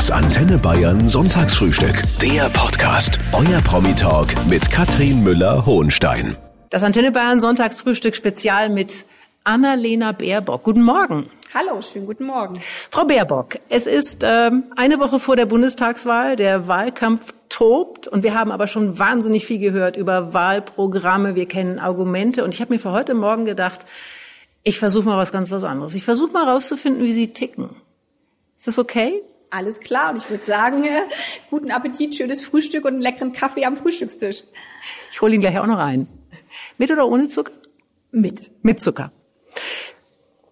Das Antenne Bayern Sonntagsfrühstück. Der Podcast. Euer Promi-Talk mit Katrin Müller-Hohenstein. Das Antenne Bayern Sonntagsfrühstück Spezial mit Annalena Baerbock. Guten Morgen. Hallo, schönen guten Morgen. Frau Baerbock, es ist ähm, eine Woche vor der Bundestagswahl. Der Wahlkampf tobt und wir haben aber schon wahnsinnig viel gehört über Wahlprogramme. Wir kennen Argumente und ich habe mir für heute Morgen gedacht, ich versuche mal was ganz was anderes. Ich versuche mal rauszufinden, wie Sie ticken. Ist das okay? Alles klar. Und ich würde sagen, äh, guten Appetit, schönes Frühstück und einen leckeren Kaffee am Frühstückstisch. Ich hole ihn gleich auch noch ein. Mit oder ohne Zucker? Mit. Mit Zucker.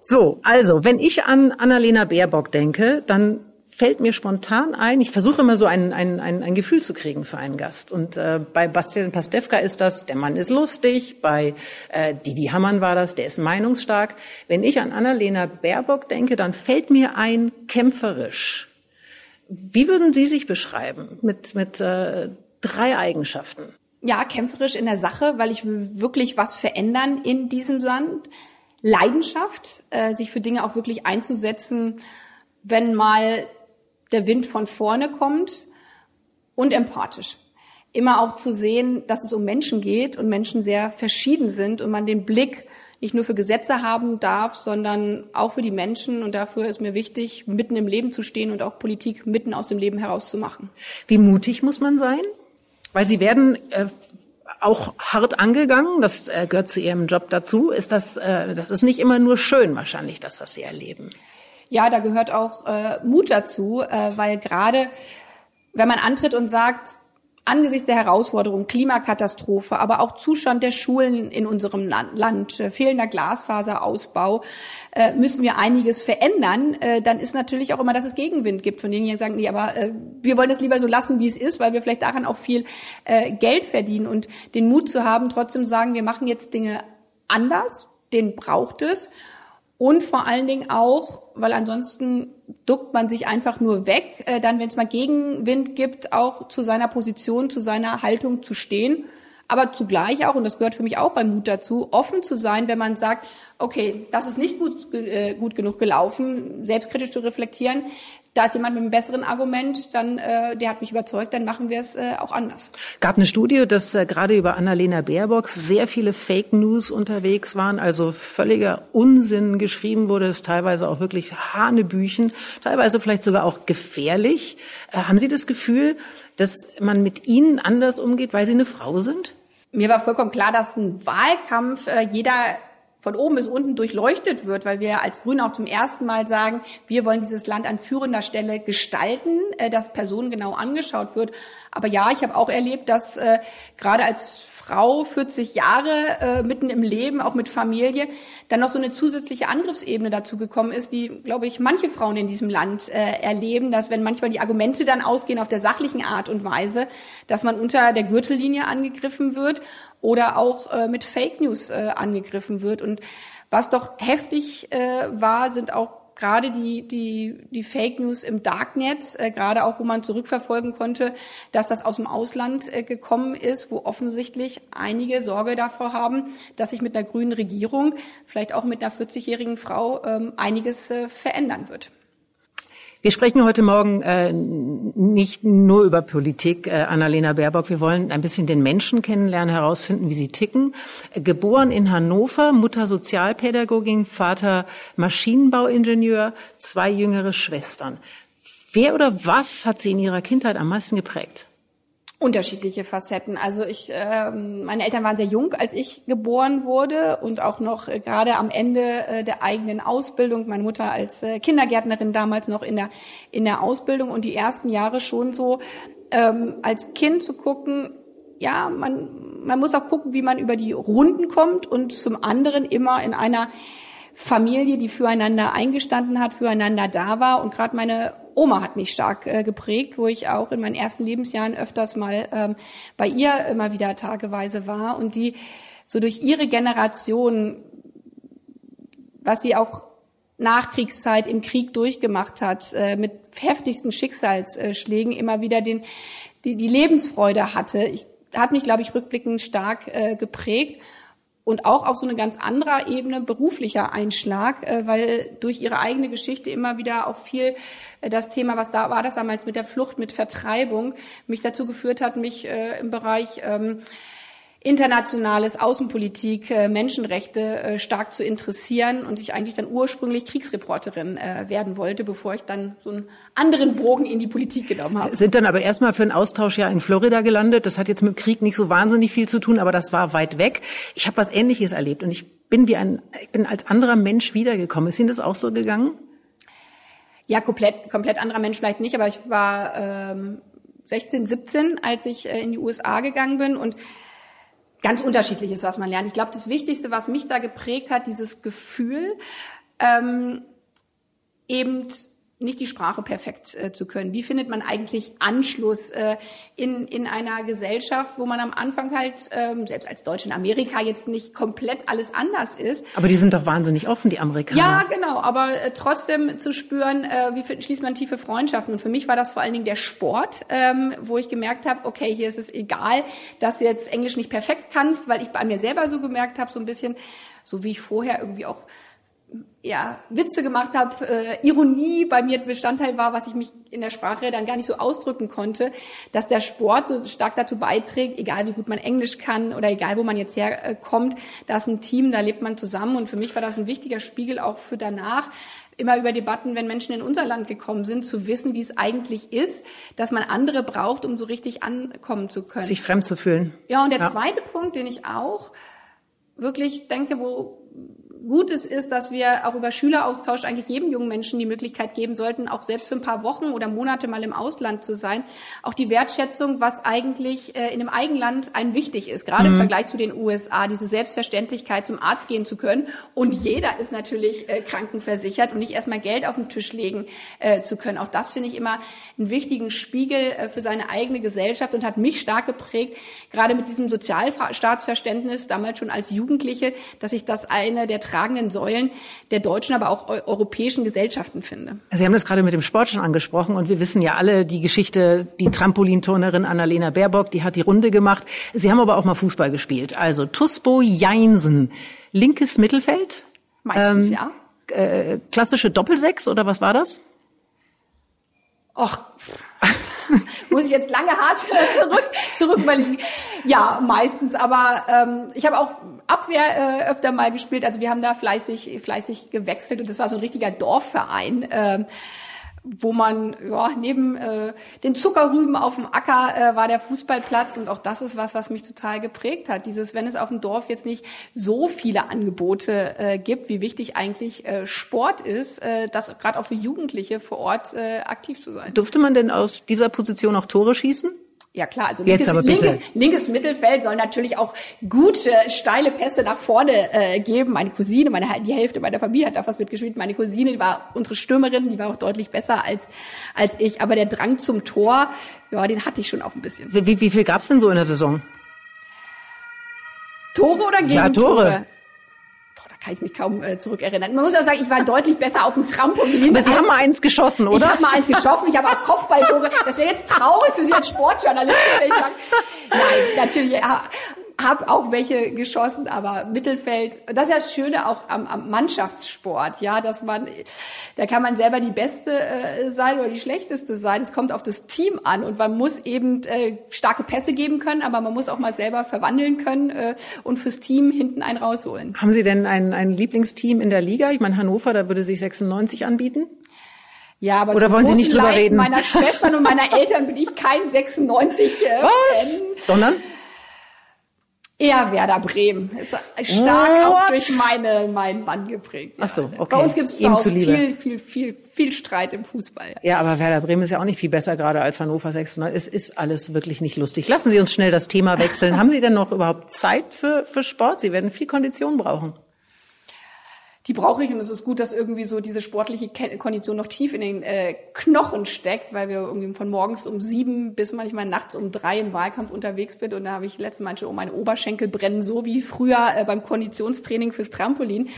So, also, wenn ich an Annalena Baerbock denke, dann fällt mir spontan ein, ich versuche immer so ein, ein, ein, ein Gefühl zu kriegen für einen Gast. Und äh, bei Bastian Pastewka ist das, der Mann ist lustig, bei äh, Didi Hammann war das, der ist meinungsstark. Wenn ich an Annalena Baerbock denke, dann fällt mir ein kämpferisch. Wie würden Sie sich beschreiben mit, mit äh, drei Eigenschaften? Ja, kämpferisch in der Sache, weil ich will wirklich was verändern in diesem Sand. Leidenschaft, äh, sich für Dinge auch wirklich einzusetzen, wenn mal der Wind von vorne kommt und empathisch. Immer auch zu sehen, dass es um Menschen geht und Menschen sehr verschieden sind und man den Blick nicht nur für Gesetze haben darf, sondern auch für die Menschen. Und dafür ist mir wichtig, mitten im Leben zu stehen und auch Politik mitten aus dem Leben herauszumachen. Wie mutig muss man sein? Weil Sie werden äh, auch hart angegangen. Das äh, gehört zu Ihrem Job dazu. Ist das, äh, das ist nicht immer nur schön wahrscheinlich, das, was Sie erleben. Ja, da gehört auch äh, Mut dazu, äh, weil gerade wenn man antritt und sagt, angesichts der Herausforderungen, Klimakatastrophe, aber auch Zustand der Schulen in unserem Land, äh, fehlender Glasfaserausbau, äh, müssen wir einiges verändern. Äh, dann ist natürlich auch immer, dass es Gegenwind gibt, von denen die sagen, nee, aber wir wollen es lieber so lassen, wie es ist, weil wir vielleicht daran auch viel Geld verdienen und den Mut zu haben, trotzdem sagen, wir machen jetzt Dinge anders, den braucht es und vor allen Dingen auch, weil ansonsten duckt man sich einfach nur weg, äh, dann, wenn es mal Gegenwind gibt, auch zu seiner Position, zu seiner Haltung zu stehen. Aber zugleich auch, und das gehört für mich auch beim Mut dazu, offen zu sein, wenn man sagt, okay, das ist nicht gut, äh, gut genug gelaufen, selbstkritisch zu reflektieren, da ist jemand mit einem besseren Argument, dann äh, der hat mich überzeugt, dann machen wir es äh, auch anders. Gab eine Studie, dass äh, gerade über Annalena Baerbock sehr viele Fake News unterwegs waren, also völliger Unsinn geschrieben wurde, ist teilweise auch wirklich Hanebüchen, teilweise vielleicht sogar auch gefährlich. Äh, haben Sie das Gefühl, dass man mit Ihnen anders umgeht, weil Sie eine Frau sind? Mir war vollkommen klar, dass ein Wahlkampf äh, jeder von oben bis unten durchleuchtet wird, weil wir als Grüne auch zum ersten Mal sagen, wir wollen dieses Land an führender Stelle gestalten, äh, dass personengenau angeschaut wird. Aber ja, ich habe auch erlebt, dass äh, gerade als Frau 40 Jahre äh, mitten im Leben, auch mit Familie, dann noch so eine zusätzliche Angriffsebene dazu gekommen ist, die, glaube ich, manche Frauen in diesem Land äh, erleben, dass wenn manchmal die Argumente dann ausgehen auf der sachlichen Art und Weise, dass man unter der Gürtellinie angegriffen wird oder auch äh, mit Fake News äh, angegriffen wird. Und was doch heftig äh, war, sind auch gerade die, die, die Fake News im Darknet, äh, gerade auch, wo man zurückverfolgen konnte, dass das aus dem Ausland äh, gekommen ist, wo offensichtlich einige Sorge davor haben, dass sich mit einer grünen Regierung, vielleicht auch mit einer 40-jährigen Frau, ähm, einiges äh, verändern wird. Wir sprechen heute Morgen äh, nicht nur über Politik, äh, Annalena Baerbock. Wir wollen ein bisschen den Menschen kennenlernen, herausfinden, wie sie ticken. Äh, geboren in Hannover, Mutter Sozialpädagogin, Vater Maschinenbauingenieur, zwei jüngere Schwestern. Wer oder was hat sie in ihrer Kindheit am meisten geprägt? Unterschiedliche Facetten. Also ich, äh, meine Eltern waren sehr jung, als ich geboren wurde und auch noch äh, gerade am Ende äh, der eigenen Ausbildung. Meine Mutter als äh, Kindergärtnerin damals noch in der in der Ausbildung und die ersten Jahre schon so ähm, als Kind zu gucken. Ja, man man muss auch gucken, wie man über die Runden kommt und zum anderen immer in einer Familie, die füreinander eingestanden hat, füreinander da war. Und gerade meine Oma hat mich stark äh, geprägt, wo ich auch in meinen ersten Lebensjahren öfters mal ähm, bei ihr immer wieder tageweise war und die so durch ihre Generation, was sie auch Nachkriegszeit im Krieg durchgemacht hat, äh, mit heftigsten Schicksalsschlägen immer wieder den, die, die Lebensfreude hatte. Ich, hat mich, glaube ich, rückblickend stark äh, geprägt. Und auch auf so eine ganz andere Ebene beruflicher Einschlag, äh, weil durch ihre eigene Geschichte immer wieder auch viel äh, das Thema, was da war das damals mit der Flucht, mit Vertreibung, mich dazu geführt hat, mich äh, im Bereich ähm, internationales Außenpolitik, äh, Menschenrechte äh, stark zu interessieren und ich eigentlich dann ursprünglich Kriegsreporterin äh, werden wollte, bevor ich dann so einen anderen Bogen in die Politik genommen habe. Sind dann aber erstmal für einen Austausch ja in Florida gelandet. Das hat jetzt mit Krieg nicht so wahnsinnig viel zu tun, aber das war weit weg. Ich habe was Ähnliches erlebt und ich bin wie ein, ich bin als anderer Mensch wiedergekommen. Ist Ihnen das auch so gegangen? Ja, komplett, komplett anderer Mensch vielleicht nicht, aber ich war ähm, 16, 17, als ich äh, in die USA gegangen bin und ganz unterschiedliches, was man lernt. Ich glaube, das Wichtigste, was mich da geprägt hat, dieses Gefühl, ähm, eben nicht die Sprache perfekt äh, zu können. Wie findet man eigentlich Anschluss äh, in, in einer Gesellschaft, wo man am Anfang halt, ähm, selbst als Deutsch in Amerika, jetzt nicht komplett alles anders ist. Aber die sind doch wahnsinnig offen, die Amerikaner. Ja, genau. Aber äh, trotzdem zu spüren, äh, wie schließt man tiefe Freundschaften. Und für mich war das vor allen Dingen der Sport, ähm, wo ich gemerkt habe, okay, hier ist es egal, dass du jetzt Englisch nicht perfekt kannst, weil ich bei mir selber so gemerkt habe, so ein bisschen, so wie ich vorher irgendwie auch ja, Witze gemacht habe, äh, Ironie bei mir Bestandteil war, was ich mich in der Sprache dann gar nicht so ausdrücken konnte, dass der Sport so stark dazu beiträgt, egal wie gut man Englisch kann oder egal wo man jetzt herkommt, da ist ein Team, da lebt man zusammen und für mich war das ein wichtiger Spiegel auch für danach, immer über Debatten, wenn Menschen in unser Land gekommen sind, zu wissen, wie es eigentlich ist, dass man andere braucht, um so richtig ankommen zu können. Sich fremd zu fühlen. Ja, und der ja. zweite Punkt, den ich auch wirklich denke, wo Gutes ist, dass wir auch über Schüleraustausch eigentlich jedem jungen Menschen die Möglichkeit geben sollten, auch selbst für ein paar Wochen oder Monate mal im Ausland zu sein. Auch die Wertschätzung, was eigentlich äh, in einem Eigenland ein wichtig ist, gerade mhm. im Vergleich zu den USA, diese Selbstverständlichkeit, zum Arzt gehen zu können. Und jeder ist natürlich äh, krankenversichert und nicht erstmal Geld auf den Tisch legen äh, zu können. Auch das finde ich immer einen wichtigen Spiegel äh, für seine eigene Gesellschaft und hat mich stark geprägt, gerade mit diesem Sozialstaatsverständnis, damals schon als Jugendliche, dass ich das eine der tragenden Säulen der deutschen, aber auch europäischen Gesellschaften finde. Sie haben das gerade mit dem Sport schon angesprochen und wir wissen ja alle die Geschichte, die Trampolinturnerin Annalena Baerbock, die hat die Runde gemacht. Sie haben aber auch mal Fußball gespielt. Also Tusbo Jeinsen, linkes Mittelfeld? Meistens, ähm, ja. Äh, klassische Doppelsechs oder was war das? Och, muss ich jetzt lange hart zurück, zurück überlegen. Ja, meistens. Aber ähm, ich habe auch Abwehr äh, öfter mal gespielt. Also wir haben da fleißig, fleißig gewechselt und das war so ein richtiger Dorfverein. Ähm, wo man ja, neben äh, den Zuckerrüben auf dem Acker äh, war der Fußballplatz und auch das ist was, was mich total geprägt hat. Dieses, wenn es auf dem Dorf jetzt nicht so viele Angebote äh, gibt, wie wichtig eigentlich äh, Sport ist, äh, das gerade auch für Jugendliche vor Ort äh, aktiv zu sein. Durfte man denn aus dieser Position auch Tore schießen? Ja klar, also linkes, linkes, linkes, Mittelfeld soll natürlich auch gute, steile Pässe nach vorne äh, geben. Meine Cousine, meine, die Hälfte meiner Familie hat da fast mitgespielt. Meine Cousine, die war unsere Stürmerin, die war auch deutlich besser als, als ich. Aber der Drang zum Tor, ja, den hatte ich schon auch ein bisschen. Wie, wie viel gab's denn so in der Saison? Tore oder Gegentore? Ja, Tore kann ich mich kaum äh, zurückerinnern. Man muss auch sagen, ich war deutlich besser auf dem Trampolin. Aber Sie haben mal eins geschossen, oder? Ich habe mal eins geschossen. Ich habe auch Kopfballtore. Das wäre jetzt traurig für Sie als Sportjournalistin, wenn ich sage, nein, natürlich ja, habe auch welche geschossen, aber Mittelfeld, das ist ja das Schöne auch am, am Mannschaftssport, ja, dass man, da kann man selber die Beste äh, sein oder die Schlechteste sein. Es kommt auf das Team an und man muss eben äh, starke Pässe geben können, aber man muss auch mal selber verwandeln können äh, und fürs Team hinten einen rausholen. Haben Sie denn ein, ein Lieblingsteam in der Liga? Ich meine, Hannover, da würde sich 96 anbieten. Ja, aber Oder wollen Sie nicht drüber Leid reden? meiner Schwestern und meiner Eltern bin ich kein 96 äh, Was? Fan. Sondern? Eher Werder Bremen. Ist stark What? auch durch meine, meinen Mann geprägt. Ja. Ach so, okay. Bei uns gibt es auch viel, viel, viel, viel Streit im Fußball. Ja. ja, aber Werder Bremen ist ja auch nicht viel besser gerade als Hannover 96. Es ist alles wirklich nicht lustig. Lassen Sie uns schnell das Thema wechseln. Haben Sie denn noch überhaupt Zeit für, für Sport? Sie werden viel Kondition brauchen. Die brauche ich und es ist gut, dass irgendwie so diese sportliche Kondition noch tief in den äh, Knochen steckt, weil wir irgendwie von morgens um sieben bis manchmal nachts um drei im Wahlkampf unterwegs sind und da habe ich letztes Mal schon um meine Oberschenkel brennen, so wie früher äh, beim Konditionstraining fürs Trampolin.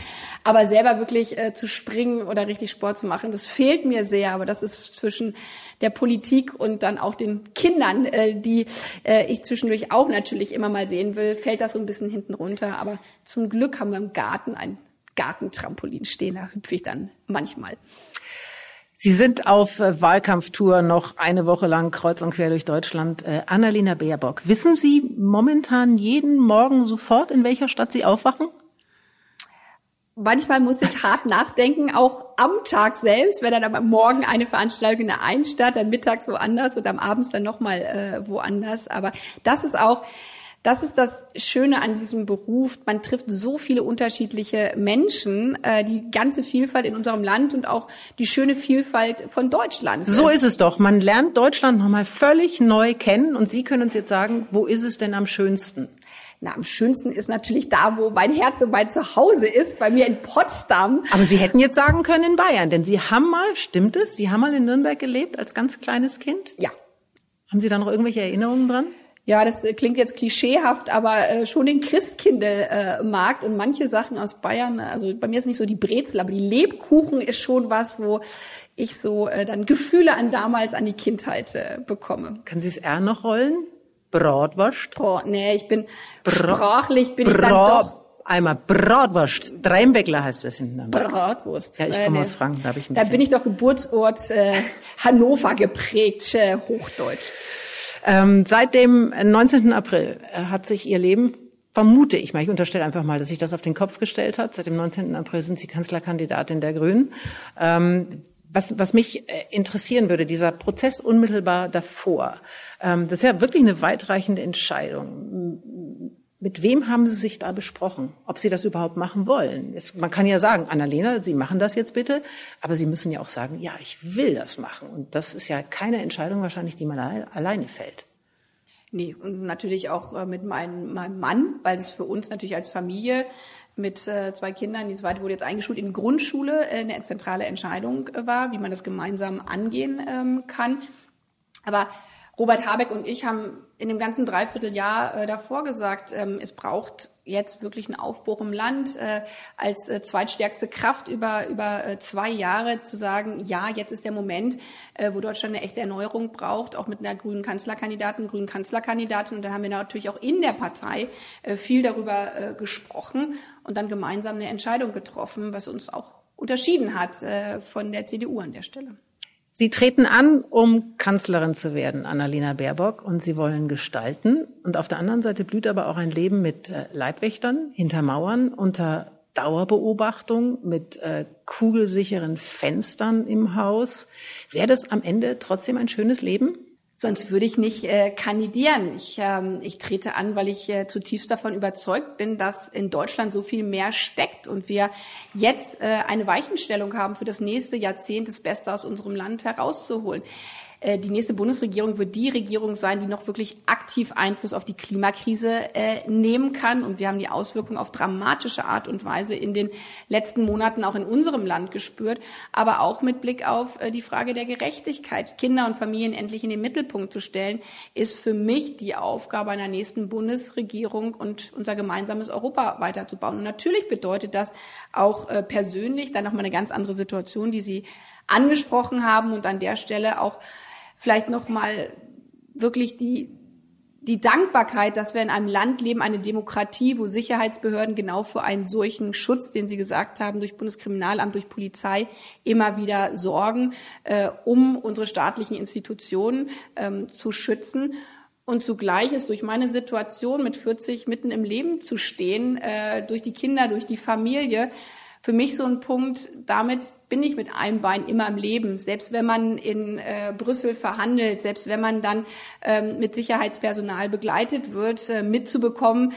Aber selber wirklich äh, zu springen oder richtig Sport zu machen, das fehlt mir sehr, aber das ist zwischen der Politik und dann auch den Kindern, äh, die äh, ich zwischendurch auch natürlich immer mal sehen will, fällt das so ein bisschen hinten runter. Aber zum Glück haben wir im Garten ein Gartentrampolin stehen, da hüpfe ich dann manchmal. Sie sind auf äh, Wahlkampftour noch eine Woche lang kreuz und quer durch Deutschland. Äh, Annalena Baerbock, wissen Sie momentan jeden Morgen sofort, in welcher Stadt Sie aufwachen? manchmal muss ich hart nachdenken, auch am Tag selbst, wenn dann am Morgen eine Veranstaltung in der einen Stadt, dann mittags woanders und am Abends dann nochmal äh, woanders. Aber das ist auch, das ist das Schöne an diesem Beruf. Man trifft so viele unterschiedliche Menschen, äh, die ganze Vielfalt in unserem Land und auch die schöne Vielfalt von Deutschland. So ist es doch. Man lernt Deutschland nochmal völlig neu kennen und Sie können uns jetzt sagen, wo ist es denn am schönsten? Na, am schönsten ist natürlich da, wo mein Herz und mein Zuhause ist, bei mir in Potsdam. Aber Sie hätten jetzt sagen können in Bayern, denn Sie haben mal, stimmt es, Sie haben mal in Nürnberg gelebt als ganz kleines Kind? Ja. Haben Sie da noch irgendwelche Erinnerungen dran? Ja, das klingt jetzt klischeehaft, aber äh, schon den Christkindlmarkt äh, und manche Sachen aus Bayern, also bei mir ist nicht so die Brezel, aber die Lebkuchen ist schon was, wo ich so äh, dann Gefühle an damals, an die Kindheit äh, bekomme. Können Sie es R noch rollen? Bratwurst? Boah, nee, ich bin Bra sprachlich bin Bra ich dann doch Einmal Bratwurst, Dreimbeckler heißt das hinten. Bratwurst. Ja, ich komme nee. aus Franken, da habe ich ein Da bin ich doch Geburtsort äh, Hannover geprägt, äh, Hochdeutsch. Ähm, seit dem 19. April äh, hat sich ihr Leben vermute ich mal, ich unterstelle einfach mal, dass sich das auf den Kopf gestellt hat. Seit dem 19. April sind Sie Kanzlerkandidatin der Grünen. Ähm, was, was mich äh, interessieren würde, dieser Prozess unmittelbar davor, ähm, das ist ja wirklich eine weitreichende Entscheidung. Mit wem haben Sie sich da besprochen, ob Sie das überhaupt machen wollen? Es, man kann ja sagen, Annalena, Sie machen das jetzt bitte, aber Sie müssen ja auch sagen, ja, ich will das machen. Und das ist ja keine Entscheidung wahrscheinlich, die man alleine fällt. Nee, und natürlich auch äh, mit meinem, meinem Mann, weil es für uns natürlich als Familie mit äh, zwei Kindern, die zweite wurde jetzt eingeschult in Grundschule, äh, eine zentrale Entscheidung war, wie man das gemeinsam angehen ähm, kann. Aber Robert Habeck und ich haben in dem ganzen Dreivierteljahr äh, davor gesagt, ähm, es braucht jetzt wirklich einen Aufbruch im Land äh, als äh, zweitstärkste Kraft über über äh, zwei Jahre zu sagen, ja, jetzt ist der Moment, äh, wo Deutschland eine echte Erneuerung braucht, auch mit einer grünen Kanzlerkandidatin, grünen Kanzlerkandidatin. Und dann haben wir natürlich auch in der Partei äh, viel darüber äh, gesprochen und dann gemeinsam eine Entscheidung getroffen, was uns auch unterschieden hat äh, von der CDU an der Stelle. Sie treten an, um Kanzlerin zu werden, Annalena Baerbock, und Sie wollen gestalten. Und auf der anderen Seite blüht aber auch ein Leben mit äh, Leibwächtern, hinter Mauern, unter Dauerbeobachtung, mit äh, kugelsicheren Fenstern im Haus. Wäre das am Ende trotzdem ein schönes Leben? Sonst würde ich nicht äh, kandidieren. Ich, ähm, ich trete an, weil ich äh, zutiefst davon überzeugt bin, dass in Deutschland so viel mehr steckt und wir jetzt äh, eine Weichenstellung haben für das nächste Jahrzehnt, das Beste aus unserem Land herauszuholen. Äh, die nächste Bundesregierung wird die Regierung sein, die noch wirklich aktiv Einfluss auf die Klimakrise äh, nehmen kann. Und wir haben die Auswirkungen auf dramatische Art und Weise in den letzten Monaten auch in unserem Land gespürt, aber auch mit Blick auf äh, die Frage der Gerechtigkeit. Kinder und Familien endlich in den Mittelpunkt zu stellen, ist für mich die Aufgabe einer nächsten Bundesregierung und unser gemeinsames Europa weiterzubauen. Und natürlich bedeutet das auch persönlich dann nochmal eine ganz andere Situation, die Sie angesprochen haben und an der Stelle auch vielleicht noch mal wirklich die die Dankbarkeit, dass wir in einem Land leben, eine Demokratie, wo Sicherheitsbehörden genau für einen solchen Schutz, den Sie gesagt haben, durch Bundeskriminalamt, durch Polizei immer wieder sorgen, äh, um unsere staatlichen Institutionen ähm, zu schützen. Und zugleich ist durch meine Situation mit 40 mitten im Leben zu stehen, äh, durch die Kinder, durch die Familie, für mich so ein Punkt, damit bin ich mit einem Bein immer im Leben. Selbst wenn man in äh, Brüssel verhandelt, selbst wenn man dann ähm, mit Sicherheitspersonal begleitet wird, äh, mitzubekommen,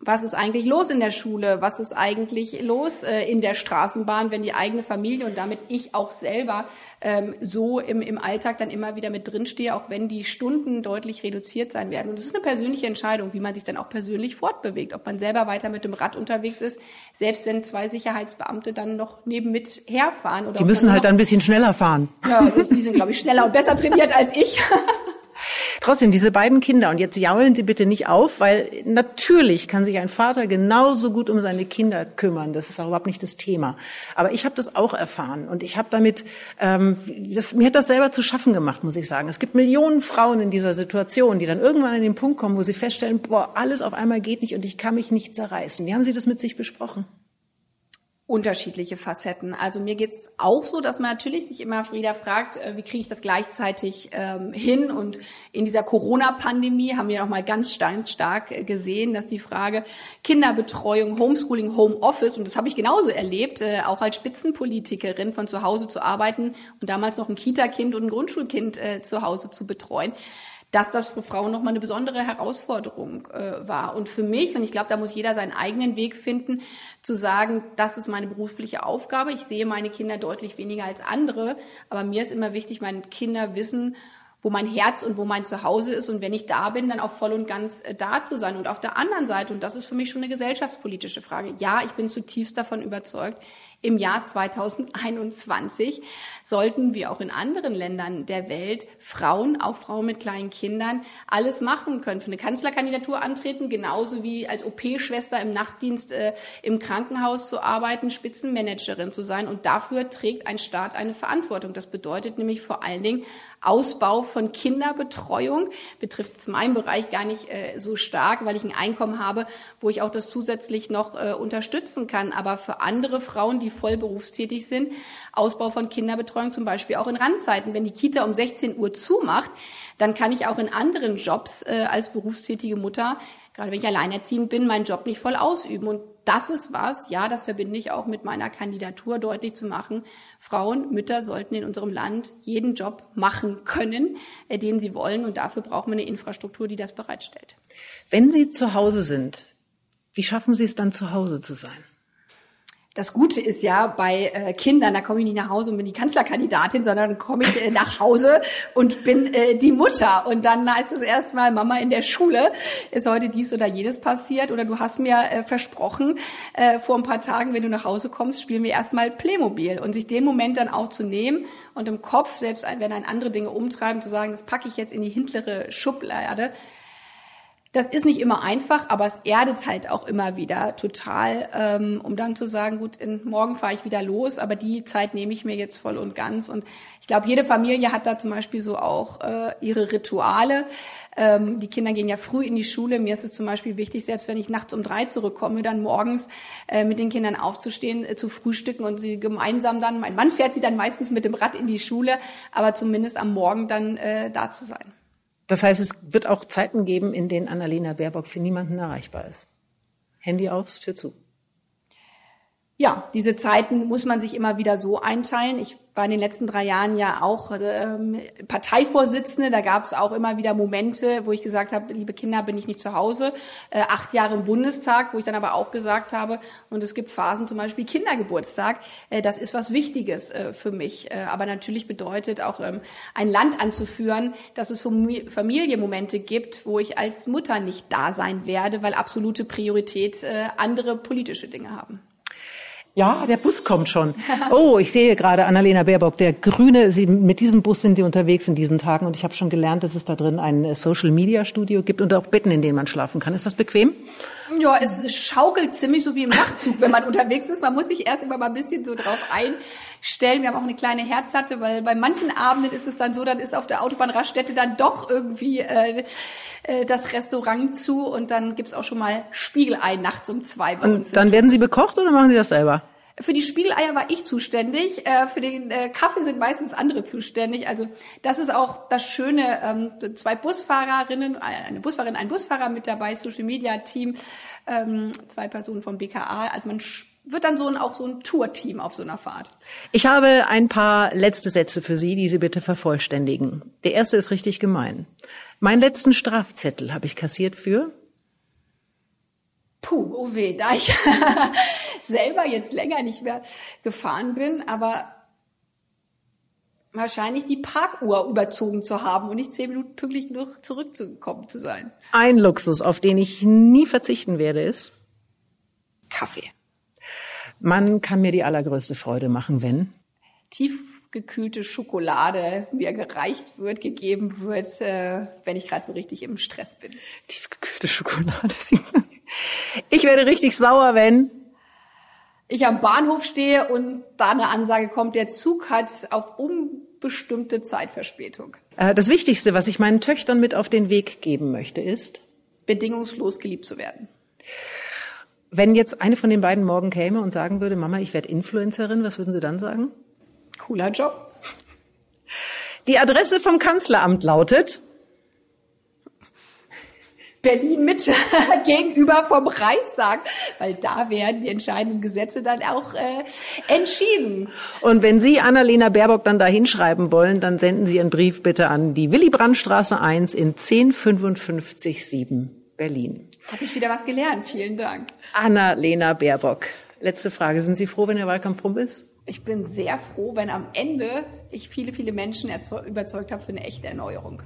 was ist eigentlich los in der Schule, was ist eigentlich los äh, in der Straßenbahn, wenn die eigene Familie und damit ich auch selber ähm, so im, im Alltag dann immer wieder mit drinstehe, auch wenn die Stunden deutlich reduziert sein werden. Und es ist eine persönliche Entscheidung, wie man sich dann auch persönlich fortbewegt, ob man selber weiter mit dem Rad unterwegs ist, selbst wenn zwei Sicherheitsbeamte dann noch neben mit herfahren. Oder die müssen halt dann ein bisschen schneller fahren. Ja, die sind, glaube ich, schneller und besser trainiert als ich. Trotzdem, diese beiden Kinder, und jetzt jaulen Sie bitte nicht auf, weil natürlich kann sich ein Vater genauso gut um seine Kinder kümmern. Das ist auch überhaupt nicht das Thema. Aber ich habe das auch erfahren und ich habe damit, ähm, das, mir hat das selber zu schaffen gemacht, muss ich sagen. Es gibt Millionen Frauen in dieser Situation, die dann irgendwann an den Punkt kommen, wo sie feststellen, boah, alles auf einmal geht nicht und ich kann mich nicht zerreißen. Wie haben Sie das mit sich besprochen? Unterschiedliche Facetten. Also mir geht's auch so, dass man natürlich sich immer wieder fragt, äh, wie kriege ich das gleichzeitig ähm, hin? Und in dieser Corona-Pandemie haben wir noch mal ganz stark äh, gesehen, dass die Frage Kinderbetreuung, Homeschooling, Homeoffice, und das habe ich genauso erlebt, äh, auch als Spitzenpolitikerin von zu Hause zu arbeiten und damals noch ein Kita-Kind und ein Grundschulkind äh, zu Hause zu betreuen dass das für Frauen nochmal eine besondere Herausforderung äh, war. Und für mich, und ich glaube, da muss jeder seinen eigenen Weg finden, zu sagen, das ist meine berufliche Aufgabe. Ich sehe meine Kinder deutlich weniger als andere, aber mir ist immer wichtig, meine Kinder wissen, wo mein Herz und wo mein Zuhause ist und wenn ich da bin, dann auch voll und ganz äh, da zu sein. Und auf der anderen Seite, und das ist für mich schon eine gesellschaftspolitische Frage, ja, ich bin zutiefst davon überzeugt, im Jahr 2021 sollten wir auch in anderen Ländern der Welt Frauen, auch Frauen mit kleinen Kindern, alles machen können. Für eine Kanzlerkandidatur antreten, genauso wie als OP-Schwester im Nachtdienst äh, im Krankenhaus zu arbeiten, Spitzenmanagerin zu sein. Und dafür trägt ein Staat eine Verantwortung. Das bedeutet nämlich vor allen Dingen Ausbau von Kinderbetreuung betrifft jetzt meinen Bereich gar nicht äh, so stark, weil ich ein Einkommen habe, wo ich auch das zusätzlich noch äh, unterstützen kann. Aber für andere Frauen, die voll berufstätig sind, Ausbau von Kinderbetreuung zum Beispiel auch in Randzeiten. Wenn die Kita um 16 Uhr zumacht, dann kann ich auch in anderen Jobs äh, als berufstätige Mutter, gerade wenn ich alleinerziehend bin, meinen Job nicht voll ausüben. Und das ist was, ja, das verbinde ich auch mit meiner Kandidatur deutlich zu machen. Frauen, Mütter sollten in unserem Land jeden Job machen können, äh, den sie wollen. Und dafür brauchen wir eine Infrastruktur, die das bereitstellt. Wenn Sie zu Hause sind, wie schaffen Sie es dann zu Hause zu sein? Das Gute ist ja bei äh, Kindern, da komme ich nicht nach Hause und bin die Kanzlerkandidatin, sondern dann komme ich äh, nach Hause und bin äh, die Mutter. Und dann heißt es erstmal, Mama in der Schule, ist heute dies oder jenes passiert. Oder du hast mir äh, versprochen, äh, vor ein paar Tagen, wenn du nach Hause kommst, spielen wir erstmal Playmobil. Und sich den Moment dann auch zu nehmen und im Kopf, selbst wenn ein andere Dinge umtreiben, zu sagen, das packe ich jetzt in die hintere Schublade, das ist nicht immer einfach, aber es erdet halt auch immer wieder total, ähm, um dann zu sagen, gut, in, morgen fahre ich wieder los, aber die Zeit nehme ich mir jetzt voll und ganz. Und ich glaube, jede Familie hat da zum Beispiel so auch äh, ihre Rituale. Ähm, die Kinder gehen ja früh in die Schule. Mir ist es zum Beispiel wichtig, selbst wenn ich nachts um drei zurückkomme, dann morgens äh, mit den Kindern aufzustehen, äh, zu frühstücken und sie gemeinsam dann, mein Mann fährt sie dann meistens mit dem Rad in die Schule, aber zumindest am Morgen dann äh, da zu sein. Das heißt, es wird auch Zeiten geben, in denen Annalena Baerbock für niemanden erreichbar ist. Handy aus, Tür zu ja, diese Zeiten muss man sich immer wieder so einteilen. Ich war in den letzten drei Jahren ja auch ähm, Parteivorsitzende. Da gab es auch immer wieder Momente, wo ich gesagt habe, liebe Kinder, bin ich nicht zu Hause. Äh, acht Jahre im Bundestag, wo ich dann aber auch gesagt habe, und es gibt Phasen, zum Beispiel Kindergeburtstag, äh, das ist was Wichtiges äh, für mich. Äh, aber natürlich bedeutet auch ähm, ein Land anzuführen, dass es Familienmomente gibt, wo ich als Mutter nicht da sein werde, weil absolute Priorität äh, andere politische Dinge haben. Ja, der Bus kommt schon. Oh, ich sehe gerade Annalena Baerbock, der Grüne. Sie, mit diesem Bus sind Sie unterwegs in diesen Tagen und ich habe schon gelernt, dass es da drin ein äh, Social Media Studio gibt und auch Betten, in denen man schlafen kann. Ist das bequem? Ja, es schaukelt ziemlich so wie im Nachtzug, wenn man unterwegs ist. Man muss sich erst immer mal ein bisschen so drauf einstellen. Wir haben auch eine kleine Herdplatte, weil bei manchen Abenden ist es dann so, dann ist auf der Autobahnraststätte dann doch irgendwie äh, äh, das Restaurant zu und dann gibt's auch schon mal Spiegelei nachts um zwei bei uns. Und dann werden Sie bekocht oder machen Sie das selber? Für die Spiegeleier war ich zuständig. Äh, für den äh, Kaffee sind meistens andere zuständig. Also das ist auch das Schöne. Ähm, zwei Busfahrerinnen, eine Busfahrerin, ein Busfahrer mit dabei, Social Media Team, ähm, zwei Personen vom BKA. Also man wird dann so ein, auch so ein Tourteam auf so einer Fahrt. Ich habe ein paar letzte Sätze für Sie, die Sie bitte vervollständigen. Der erste ist richtig gemein. Meinen letzten Strafzettel habe ich kassiert für Puh, oh weh, da ich selber jetzt länger nicht mehr gefahren bin, aber wahrscheinlich die Parkuhr überzogen zu haben und nicht zehn Minuten pünktlich genug zurückzukommen zu sein. Ein Luxus, auf den ich nie verzichten werde, ist Kaffee. Man kann mir die allergrößte Freude machen, wenn tiefgekühlte Schokolade mir gereicht wird, gegeben wird, äh, wenn ich gerade so richtig im Stress bin. Tiefgekühlte Schokolade. Ich werde richtig sauer, wenn ich am Bahnhof stehe und da eine Ansage kommt, der Zug hat auf unbestimmte Zeitverspätung. Äh, das Wichtigste, was ich meinen Töchtern mit auf den Weg geben möchte, ist bedingungslos geliebt zu werden. Wenn jetzt eine von den beiden morgen käme und sagen würde, Mama, ich werde Influencerin, was würden Sie dann sagen? Cooler Job. Die Adresse vom Kanzleramt lautet Berlin Mitte gegenüber vom Reichstag, weil da werden die entscheidenden Gesetze dann auch äh, entschieden. Und wenn Sie Annalena Baerbock dann da hinschreiben wollen, dann senden Sie Ihren Brief bitte an die Willy-Brandt-Straße 1 in 10557 Berlin. Habe ich wieder was gelernt. Vielen Dank. Annalena Baerbock. Letzte Frage. Sind Sie froh, wenn der Wahlkampf rum ist? Ich bin sehr froh, wenn am Ende ich viele, viele Menschen überzeugt habe für eine echte Erneuerung.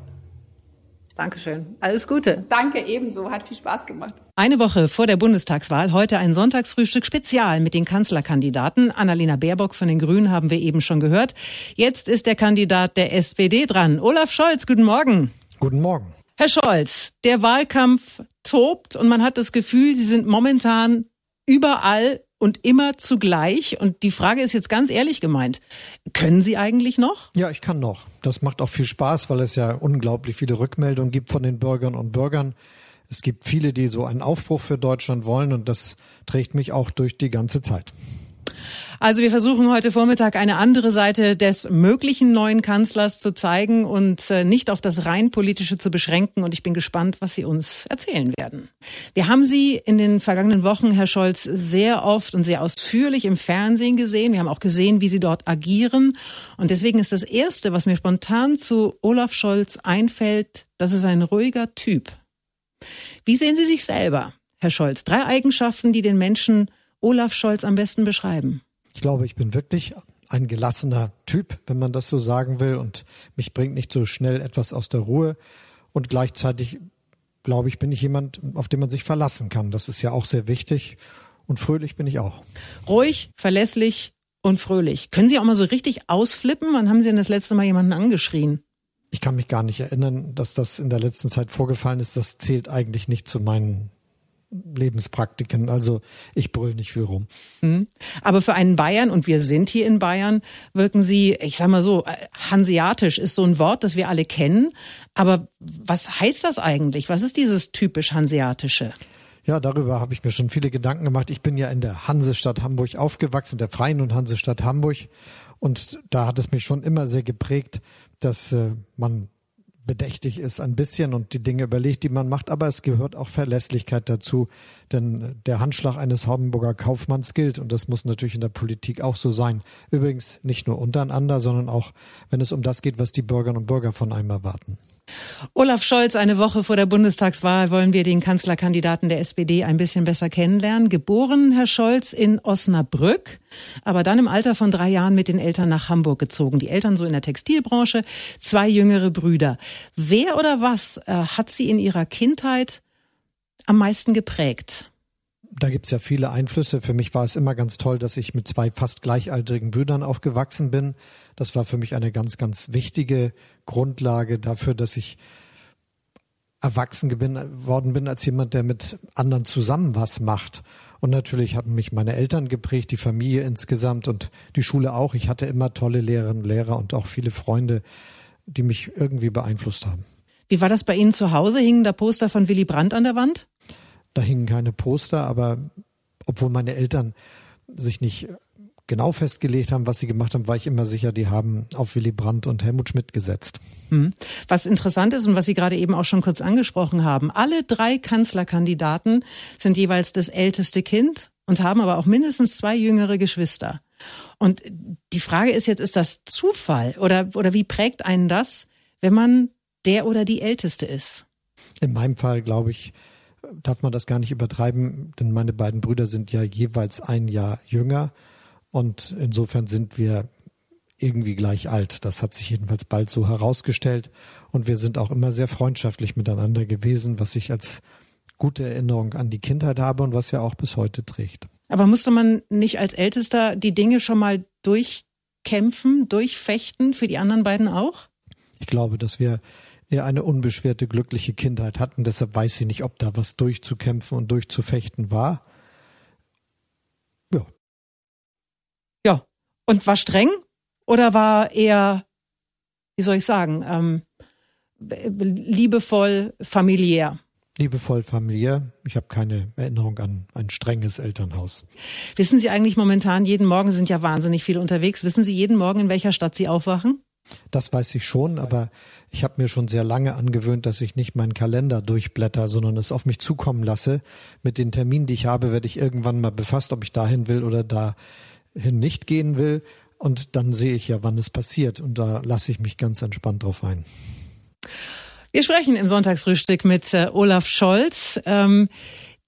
Dankeschön. Alles Gute. Danke ebenso. Hat viel Spaß gemacht. Eine Woche vor der Bundestagswahl, heute ein Sonntagsfrühstück Spezial mit den Kanzlerkandidaten. Annalena Baerbock von den Grünen haben wir eben schon gehört. Jetzt ist der Kandidat der SPD dran. Olaf Scholz, guten Morgen. Guten Morgen. Herr Scholz, der Wahlkampf tobt und man hat das Gefühl, Sie sind momentan überall und immer zugleich. Und die Frage ist jetzt ganz ehrlich gemeint, können Sie eigentlich noch? Ja, ich kann noch. Das macht auch viel Spaß, weil es ja unglaublich viele Rückmeldungen gibt von den Bürgern und Bürgern. Es gibt viele, die so einen Aufbruch für Deutschland wollen und das trägt mich auch durch die ganze Zeit. Also wir versuchen heute Vormittag eine andere Seite des möglichen neuen Kanzlers zu zeigen und äh, nicht auf das rein politische zu beschränken. Und ich bin gespannt, was Sie uns erzählen werden. Wir haben Sie in den vergangenen Wochen, Herr Scholz, sehr oft und sehr ausführlich im Fernsehen gesehen. Wir haben auch gesehen, wie Sie dort agieren. Und deswegen ist das Erste, was mir spontan zu Olaf Scholz einfällt, das ist ein ruhiger Typ. Wie sehen Sie sich selber, Herr Scholz? Drei Eigenschaften, die den Menschen Olaf Scholz am besten beschreiben. Ich glaube, ich bin wirklich ein gelassener Typ, wenn man das so sagen will, und mich bringt nicht so schnell etwas aus der Ruhe. Und gleichzeitig, glaube ich, bin ich jemand, auf den man sich verlassen kann. Das ist ja auch sehr wichtig. Und fröhlich bin ich auch. Ruhig, verlässlich und fröhlich. Können Sie auch mal so richtig ausflippen? Wann haben Sie denn das letzte Mal jemanden angeschrien? Ich kann mich gar nicht erinnern, dass das in der letzten Zeit vorgefallen ist. Das zählt eigentlich nicht zu meinen Lebenspraktiken. Also ich brüll nicht viel rum. Mhm. Aber für einen Bayern, und wir sind hier in Bayern, wirken Sie, ich sag mal so, äh, hanseatisch ist so ein Wort, das wir alle kennen. Aber was heißt das eigentlich? Was ist dieses typisch hanseatische? Ja, darüber habe ich mir schon viele Gedanken gemacht. Ich bin ja in der Hansestadt Hamburg aufgewachsen, der Freien und Hansestadt Hamburg. Und da hat es mich schon immer sehr geprägt, dass äh, man bedächtig ist ein bisschen und die Dinge überlegt, die man macht, aber es gehört auch Verlässlichkeit dazu, denn der Handschlag eines Hamburger Kaufmanns gilt und das muss natürlich in der Politik auch so sein. Übrigens nicht nur untereinander, sondern auch, wenn es um das geht, was die Bürgerinnen und Bürger von einem erwarten. Olaf Scholz, eine Woche vor der Bundestagswahl wollen wir den Kanzlerkandidaten der SPD ein bisschen besser kennenlernen. Geboren, Herr Scholz, in Osnabrück, aber dann im Alter von drei Jahren mit den Eltern nach Hamburg gezogen. Die Eltern so in der Textilbranche, zwei jüngere Brüder. Wer oder was äh, hat Sie in Ihrer Kindheit am meisten geprägt? Da gibt's ja viele Einflüsse. Für mich war es immer ganz toll, dass ich mit zwei fast gleichaltrigen Brüdern aufgewachsen bin. Das war für mich eine ganz, ganz wichtige Grundlage dafür, dass ich erwachsen geworden bin als jemand, der mit anderen zusammen was macht. Und natürlich hatten mich meine Eltern geprägt, die Familie insgesamt und die Schule auch. Ich hatte immer tolle Lehrerinnen und Lehrer und auch viele Freunde, die mich irgendwie beeinflusst haben. Wie war das bei Ihnen zu Hause? Hingen da Poster von Willy Brandt an der Wand? Da hingen keine Poster, aber obwohl meine Eltern sich nicht genau festgelegt haben, was sie gemacht haben, war ich immer sicher, die haben auf Willy Brandt und Helmut Schmidt gesetzt. Hm. Was interessant ist und was Sie gerade eben auch schon kurz angesprochen haben, alle drei Kanzlerkandidaten sind jeweils das älteste Kind und haben aber auch mindestens zwei jüngere Geschwister. Und die Frage ist jetzt, ist das Zufall oder, oder wie prägt einen das, wenn man der oder die Älteste ist? In meinem Fall glaube ich, darf man das gar nicht übertreiben, denn meine beiden Brüder sind ja jeweils ein Jahr jünger und insofern sind wir irgendwie gleich alt. Das hat sich jedenfalls bald so herausgestellt und wir sind auch immer sehr freundschaftlich miteinander gewesen, was ich als gute Erinnerung an die Kindheit habe und was ja auch bis heute trägt. Aber musste man nicht als Ältester die Dinge schon mal durchkämpfen, durchfechten, für die anderen beiden auch? Ich glaube, dass wir eher eine unbeschwerte, glückliche Kindheit hatten. Deshalb weiß ich nicht, ob da was durchzukämpfen und durchzufechten war. Ja. Ja. Und war streng oder war eher, wie soll ich sagen, ähm, liebevoll, familiär? Liebevoll familiär. Ich habe keine Erinnerung an ein strenges Elternhaus. Wissen Sie eigentlich momentan, jeden Morgen sind ja wahnsinnig viele unterwegs. Wissen Sie jeden Morgen, in welcher Stadt Sie aufwachen? Das weiß ich schon, aber ich habe mir schon sehr lange angewöhnt, dass ich nicht meinen Kalender durchblätter, sondern es auf mich zukommen lasse. Mit den Terminen, die ich habe, werde ich irgendwann mal befasst, ob ich dahin will oder dahin nicht gehen will. Und dann sehe ich ja, wann es passiert. Und da lasse ich mich ganz entspannt drauf ein. Wir sprechen im Sonntagsfrühstück mit äh, Olaf Scholz, ähm,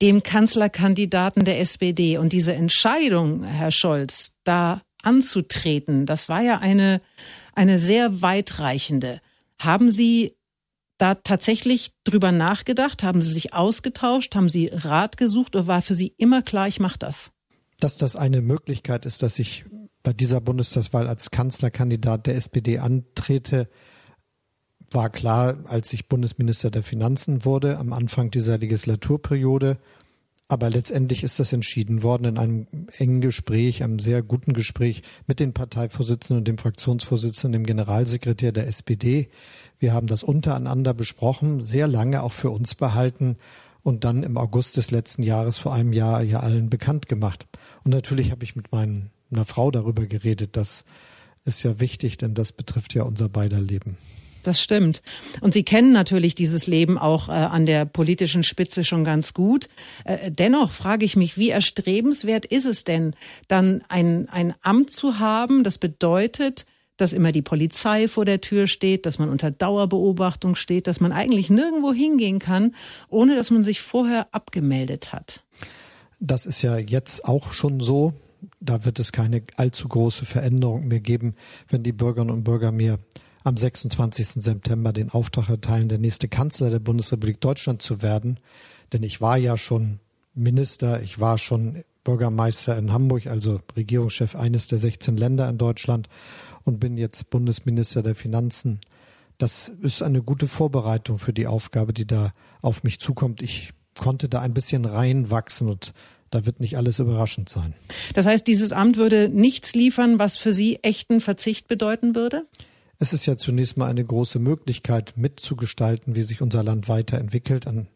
dem Kanzlerkandidaten der SPD. Und diese Entscheidung, Herr Scholz, da anzutreten, das war ja eine eine sehr weitreichende. Haben Sie da tatsächlich drüber nachgedacht? Haben Sie sich ausgetauscht? Haben Sie Rat gesucht oder war für Sie immer klar, ich mache das? Dass das eine Möglichkeit ist, dass ich bei dieser Bundestagswahl als Kanzlerkandidat der SPD antrete, war klar, als ich Bundesminister der Finanzen wurde, am Anfang dieser Legislaturperiode. Aber letztendlich ist das entschieden worden in einem engen Gespräch, einem sehr guten Gespräch mit den Parteivorsitzenden und dem Fraktionsvorsitzenden, dem Generalsekretär der SPD. Wir haben das untereinander besprochen, sehr lange auch für uns behalten und dann im August des letzten Jahres vor einem Jahr ja allen bekannt gemacht. Und natürlich habe ich mit meiner Frau darüber geredet. Das ist ja wichtig, denn das betrifft ja unser beider Leben. Das stimmt. Und Sie kennen natürlich dieses Leben auch äh, an der politischen Spitze schon ganz gut. Äh, dennoch frage ich mich, wie erstrebenswert ist es denn, dann ein, ein Amt zu haben, das bedeutet, dass immer die Polizei vor der Tür steht, dass man unter Dauerbeobachtung steht, dass man eigentlich nirgendwo hingehen kann, ohne dass man sich vorher abgemeldet hat. Das ist ja jetzt auch schon so. Da wird es keine allzu große Veränderung mehr geben, wenn die Bürgerinnen und Bürger mir am 26. September den Auftrag erteilen, der nächste Kanzler der Bundesrepublik Deutschland zu werden. Denn ich war ja schon Minister, ich war schon Bürgermeister in Hamburg, also Regierungschef eines der 16 Länder in Deutschland und bin jetzt Bundesminister der Finanzen. Das ist eine gute Vorbereitung für die Aufgabe, die da auf mich zukommt. Ich konnte da ein bisschen reinwachsen und da wird nicht alles überraschend sein. Das heißt, dieses Amt würde nichts liefern, was für Sie echten Verzicht bedeuten würde? Es ist ja zunächst mal eine große Möglichkeit, mitzugestalten, wie sich unser Land weiterentwickelt an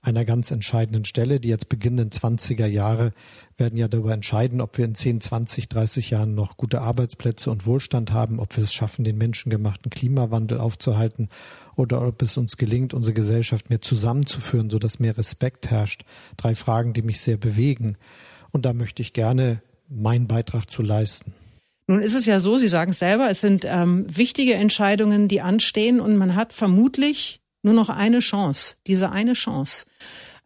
einer ganz entscheidenden Stelle. Die jetzt beginnenden 20er Jahre werden ja darüber entscheiden, ob wir in 10, 20, 30 Jahren noch gute Arbeitsplätze und Wohlstand haben, ob wir es schaffen, den menschengemachten Klimawandel aufzuhalten oder ob es uns gelingt, unsere Gesellschaft mehr zusammenzuführen, sodass mehr Respekt herrscht. Drei Fragen, die mich sehr bewegen. Und da möchte ich gerne meinen Beitrag zu leisten. Nun ist es ja so, Sie sagen es selber, es sind ähm, wichtige Entscheidungen, die anstehen und man hat vermutlich nur noch eine Chance, diese eine Chance.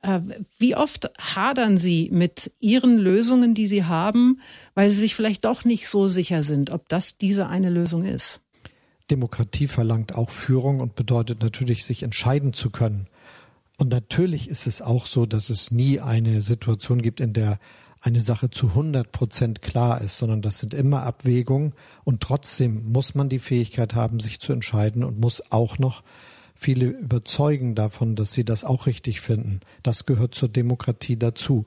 Äh, wie oft hadern Sie mit Ihren Lösungen, die Sie haben, weil Sie sich vielleicht doch nicht so sicher sind, ob das diese eine Lösung ist? Demokratie verlangt auch Führung und bedeutet natürlich, sich entscheiden zu können. Und natürlich ist es auch so, dass es nie eine Situation gibt, in der eine Sache zu 100 Prozent klar ist, sondern das sind immer Abwägungen und trotzdem muss man die Fähigkeit haben, sich zu entscheiden und muss auch noch viele überzeugen davon, dass sie das auch richtig finden. Das gehört zur Demokratie dazu.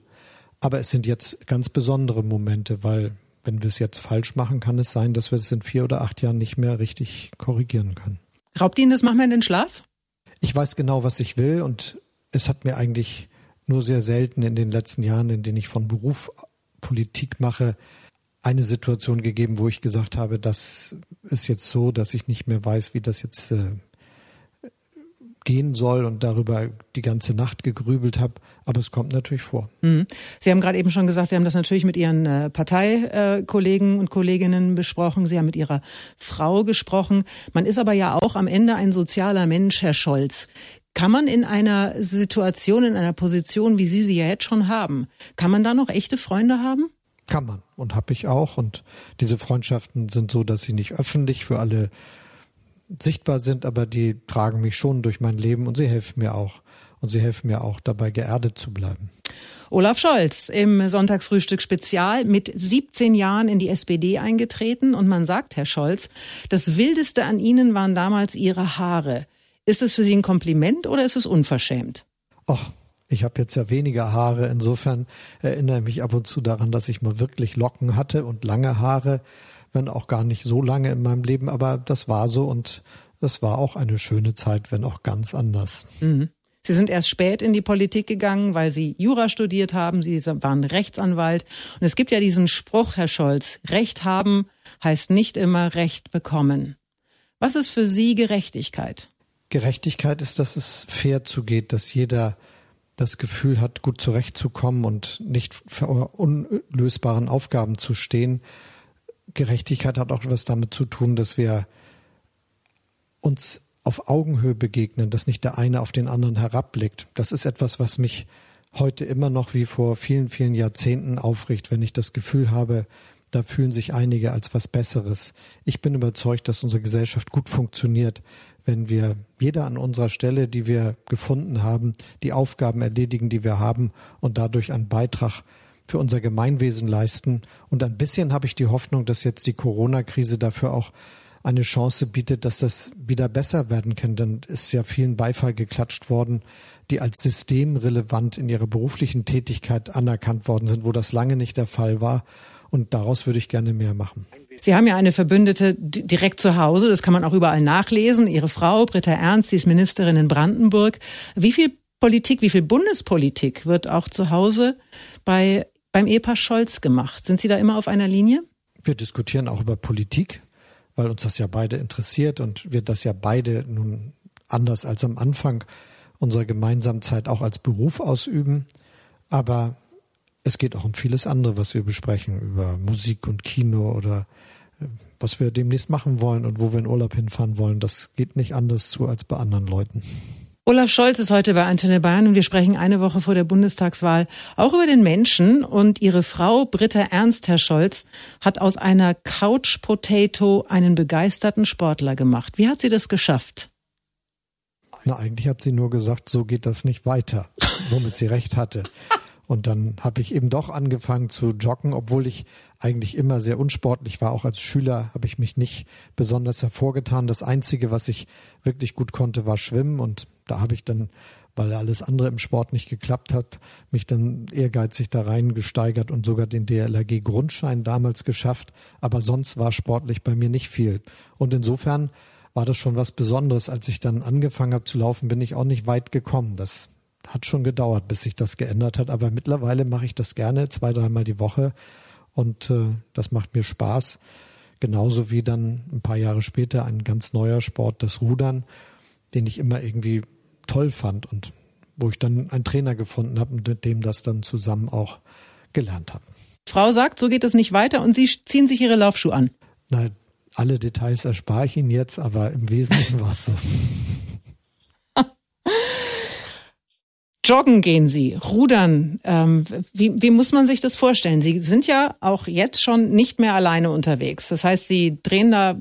Aber es sind jetzt ganz besondere Momente, weil wenn wir es jetzt falsch machen, kann es sein, dass wir es in vier oder acht Jahren nicht mehr richtig korrigieren können. Raubt Ihnen das manchmal in den Schlaf? Ich weiß genau, was ich will und es hat mir eigentlich nur sehr selten in den letzten Jahren, in denen ich von Beruf Politik mache, eine Situation gegeben, wo ich gesagt habe, das ist jetzt so, dass ich nicht mehr weiß, wie das jetzt äh, gehen soll und darüber die ganze Nacht gegrübelt habe. Aber es kommt natürlich vor. Mhm. Sie haben gerade eben schon gesagt, Sie haben das natürlich mit Ihren äh, Parteikollegen und Kolleginnen besprochen. Sie haben mit Ihrer Frau gesprochen. Man ist aber ja auch am Ende ein sozialer Mensch, Herr Scholz. Kann man in einer Situation, in einer Position, wie Sie sie ja jetzt schon haben, kann man da noch echte Freunde haben? Kann man und habe ich auch. Und diese Freundschaften sind so, dass sie nicht öffentlich für alle sichtbar sind, aber die tragen mich schon durch mein Leben und sie helfen mir auch. Und sie helfen mir auch dabei, geerdet zu bleiben. Olaf Scholz im Sonntagsfrühstück Spezial mit 17 Jahren in die SPD eingetreten und man sagt, Herr Scholz, das Wildeste an Ihnen waren damals Ihre Haare. Ist es für Sie ein Kompliment oder ist es unverschämt? Ach, ich habe jetzt ja weniger Haare. Insofern erinnere ich mich ab und zu daran, dass ich mal wirklich Locken hatte und lange Haare, wenn auch gar nicht so lange in meinem Leben. Aber das war so und das war auch eine schöne Zeit, wenn auch ganz anders. Mhm. Sie sind erst spät in die Politik gegangen, weil Sie Jura studiert haben. Sie waren Rechtsanwalt. Und es gibt ja diesen Spruch, Herr Scholz, Recht haben heißt nicht immer Recht bekommen. Was ist für Sie Gerechtigkeit? Gerechtigkeit ist, dass es fair zugeht, dass jeder das Gefühl hat, gut zurechtzukommen und nicht vor unlösbaren Aufgaben zu stehen. Gerechtigkeit hat auch etwas damit zu tun, dass wir uns auf Augenhöhe begegnen, dass nicht der eine auf den anderen herabblickt. Das ist etwas, was mich heute immer noch wie vor vielen, vielen Jahrzehnten aufricht, wenn ich das Gefühl habe, da fühlen sich einige als was Besseres. Ich bin überzeugt, dass unsere Gesellschaft gut funktioniert, wenn wir jeder an unserer Stelle, die wir gefunden haben, die Aufgaben erledigen, die wir haben und dadurch einen Beitrag für unser Gemeinwesen leisten. Und ein bisschen habe ich die Hoffnung, dass jetzt die Corona-Krise dafür auch eine Chance bietet, dass das wieder besser werden kann. Dann ist ja vielen Beifall geklatscht worden, die als systemrelevant in ihrer beruflichen Tätigkeit anerkannt worden sind, wo das lange nicht der Fall war. Und daraus würde ich gerne mehr machen. Sie haben ja eine Verbündete direkt zu Hause, das kann man auch überall nachlesen. Ihre Frau, Britta Ernst, sie ist Ministerin in Brandenburg. Wie viel Politik, wie viel Bundespolitik wird auch zu Hause bei, beim Ehepaar Scholz gemacht? Sind Sie da immer auf einer Linie? Wir diskutieren auch über Politik weil uns das ja beide interessiert und wir das ja beide nun anders als am Anfang unserer gemeinsamen Zeit auch als Beruf ausüben. Aber es geht auch um vieles andere, was wir besprechen, über Musik und Kino oder was wir demnächst machen wollen und wo wir in Urlaub hinfahren wollen. Das geht nicht anders zu als bei anderen Leuten. Olaf Scholz ist heute bei Antenne Bayern und wir sprechen eine Woche vor der Bundestagswahl auch über den Menschen und ihre Frau Britta Ernst, Herr Scholz, hat aus einer Couch Potato einen begeisterten Sportler gemacht. Wie hat sie das geschafft? Na, eigentlich hat sie nur gesagt, so geht das nicht weiter, womit sie recht hatte. Und dann habe ich eben doch angefangen zu joggen, obwohl ich eigentlich immer sehr unsportlich war. Auch als Schüler habe ich mich nicht besonders hervorgetan. Das Einzige, was ich wirklich gut konnte, war Schwimmen. Und da habe ich dann, weil alles andere im Sport nicht geklappt hat, mich dann ehrgeizig da reingesteigert und sogar den DLRG-Grundschein damals geschafft. Aber sonst war sportlich bei mir nicht viel. Und insofern war das schon was Besonderes. Als ich dann angefangen habe zu laufen, bin ich auch nicht weit gekommen. Das hat schon gedauert, bis sich das geändert hat. Aber mittlerweile mache ich das gerne zwei, dreimal die Woche und äh, das macht mir Spaß. Genauso wie dann ein paar Jahre später ein ganz neuer Sport, das Rudern, den ich immer irgendwie toll fand und wo ich dann einen Trainer gefunden habe mit dem das dann zusammen auch gelernt habe. Frau sagt, so geht es nicht weiter und Sie ziehen sich Ihre Laufschuhe an. Na, alle Details erspare ich Ihnen jetzt, aber im Wesentlichen war es so. Joggen gehen Sie, rudern. Ähm, wie, wie muss man sich das vorstellen? Sie sind ja auch jetzt schon nicht mehr alleine unterwegs. Das heißt, Sie drehen da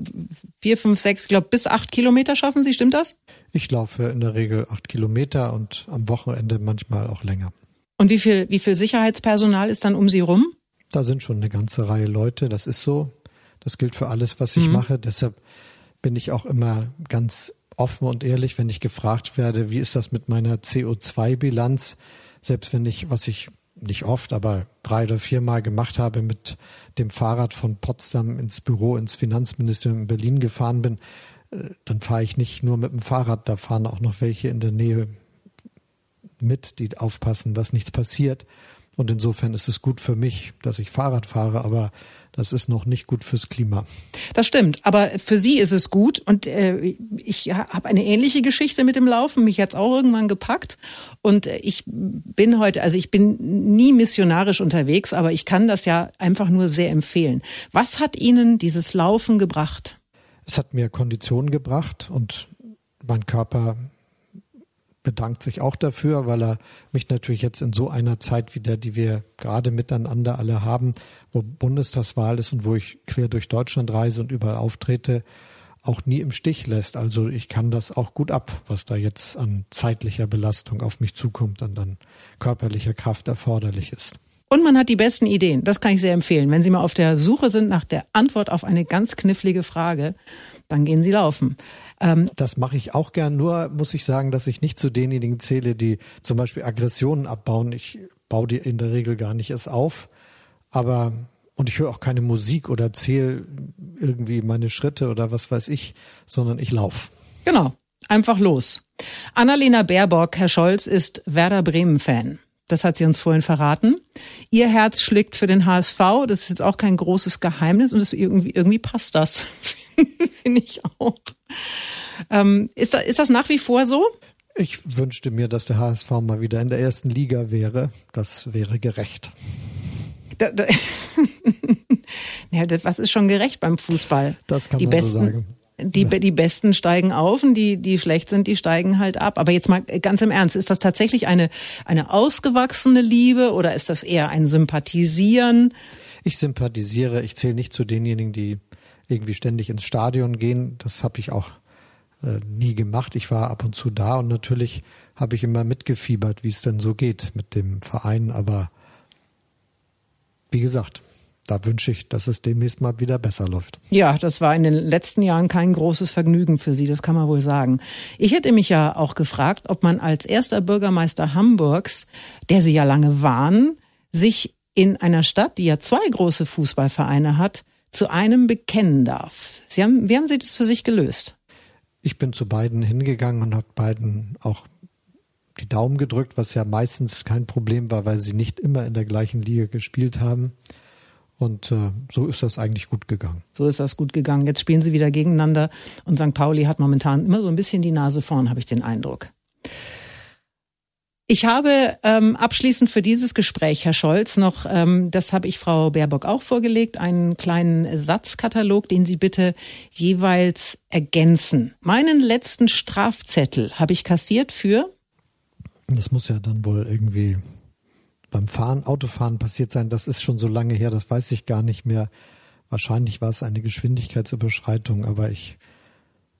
vier, fünf, sechs, ich glaube bis acht Kilometer schaffen Sie, stimmt das? Ich laufe in der Regel acht Kilometer und am Wochenende manchmal auch länger. Und wie viel, wie viel Sicherheitspersonal ist dann um Sie rum? Da sind schon eine ganze Reihe Leute. Das ist so. Das gilt für alles, was ich mhm. mache. Deshalb bin ich auch immer ganz offen und ehrlich, wenn ich gefragt werde, wie ist das mit meiner CO2-Bilanz, selbst wenn ich, was ich nicht oft, aber drei oder viermal gemacht habe, mit dem Fahrrad von Potsdam ins Büro, ins Finanzministerium in Berlin gefahren bin, äh, dann fahre ich nicht nur mit dem Fahrrad, da fahren auch noch welche in der Nähe mit, die aufpassen, dass nichts passiert. Und insofern ist es gut für mich, dass ich Fahrrad fahre, aber das ist noch nicht gut fürs Klima. Das stimmt, aber für Sie ist es gut und äh, ich habe eine ähnliche Geschichte mit dem Laufen. Mich hat's auch irgendwann gepackt und ich bin heute, also ich bin nie missionarisch unterwegs, aber ich kann das ja einfach nur sehr empfehlen. Was hat Ihnen dieses Laufen gebracht? Es hat mir Konditionen gebracht und mein Körper bedankt sich auch dafür, weil er mich natürlich jetzt in so einer Zeit wieder, die wir gerade miteinander alle haben, wo Bundestagswahl ist und wo ich quer durch Deutschland reise und überall auftrete, auch nie im Stich lässt. Also ich kann das auch gut ab, was da jetzt an zeitlicher Belastung auf mich zukommt und an körperlicher Kraft erforderlich ist. Und man hat die besten Ideen. Das kann ich sehr empfehlen. Wenn Sie mal auf der Suche sind nach der Antwort auf eine ganz knifflige Frage, dann gehen Sie laufen. Ähm, das mache ich auch gern. Nur muss ich sagen, dass ich nicht zu denjenigen zähle, die zum Beispiel Aggressionen abbauen. Ich baue die in der Regel gar nicht erst auf. Aber und ich höre auch keine Musik oder zähle irgendwie meine Schritte oder was weiß ich, sondern ich laufe. Genau, einfach los. Annalena Baerbock, Herr Scholz, ist Werder Bremen-Fan. Das hat sie uns vorhin verraten. Ihr Herz schlägt für den HSV. Das ist jetzt auch kein großes Geheimnis und irgendwie, irgendwie passt das. Finde ich auch. Ähm, ist, ist das nach wie vor so? Ich wünschte mir, dass der HSV mal wieder in der ersten Liga wäre. Das wäre gerecht. Da, da ja, was ist schon gerecht beim Fußball? Das kann die man besten, so sagen. Die, die Besten steigen auf und die, die schlecht sind, die steigen halt ab. Aber jetzt mal ganz im Ernst, ist das tatsächlich eine, eine ausgewachsene Liebe oder ist das eher ein Sympathisieren? Ich sympathisiere, ich zähle nicht zu denjenigen, die irgendwie ständig ins Stadion gehen. Das habe ich auch äh, nie gemacht. Ich war ab und zu da und natürlich habe ich immer mitgefiebert, wie es denn so geht mit dem Verein. Aber wie gesagt, da wünsche ich, dass es demnächst mal wieder besser läuft. Ja, das war in den letzten Jahren kein großes Vergnügen für Sie, das kann man wohl sagen. Ich hätte mich ja auch gefragt, ob man als erster Bürgermeister Hamburgs, der Sie ja lange waren, sich in einer Stadt, die ja zwei große Fußballvereine hat, zu einem bekennen darf. Sie haben, wie haben Sie das für sich gelöst? Ich bin zu beiden hingegangen und habe beiden auch die Daumen gedrückt, was ja meistens kein Problem war, weil sie nicht immer in der gleichen Liga gespielt haben. Und äh, so ist das eigentlich gut gegangen. So ist das gut gegangen. Jetzt spielen sie wieder gegeneinander und St. Pauli hat momentan immer so ein bisschen die Nase vorn, habe ich den Eindruck. Ich habe ähm, abschließend für dieses Gespräch, Herr Scholz, noch, ähm, das habe ich Frau Baerbock auch vorgelegt, einen kleinen Satzkatalog, den Sie bitte jeweils ergänzen. Meinen letzten Strafzettel habe ich kassiert für? Das muss ja dann wohl irgendwie beim Fahren, Autofahren passiert sein. Das ist schon so lange her, das weiß ich gar nicht mehr. Wahrscheinlich war es eine Geschwindigkeitsüberschreitung, aber ich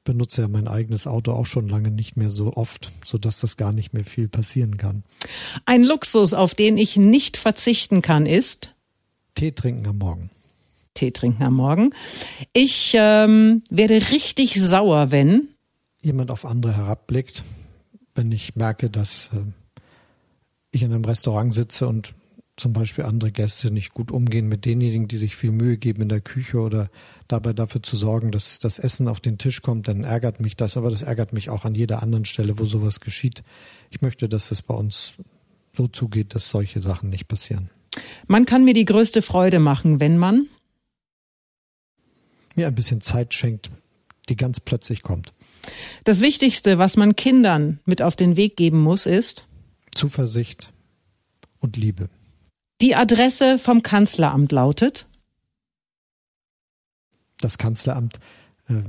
benutze ja mein eigenes Auto auch schon lange nicht mehr so oft, so dass das gar nicht mehr viel passieren kann. Ein Luxus, auf den ich nicht verzichten kann, ist Tee trinken am Morgen. Tee trinken am Morgen. Ich ähm, werde richtig sauer, wenn jemand auf andere herabblickt, wenn ich merke, dass äh, ich in einem Restaurant sitze und zum Beispiel andere Gäste nicht gut umgehen mit denjenigen, die sich viel Mühe geben in der Küche oder dabei dafür zu sorgen, dass das Essen auf den Tisch kommt, dann ärgert mich das. Aber das ärgert mich auch an jeder anderen Stelle, wo sowas geschieht. Ich möchte, dass es bei uns so zugeht, dass solche Sachen nicht passieren. Man kann mir die größte Freude machen, wenn man mir ein bisschen Zeit schenkt, die ganz plötzlich kommt. Das Wichtigste, was man Kindern mit auf den Weg geben muss, ist Zuversicht und Liebe. Die Adresse vom Kanzleramt lautet? Das Kanzleramt. Äh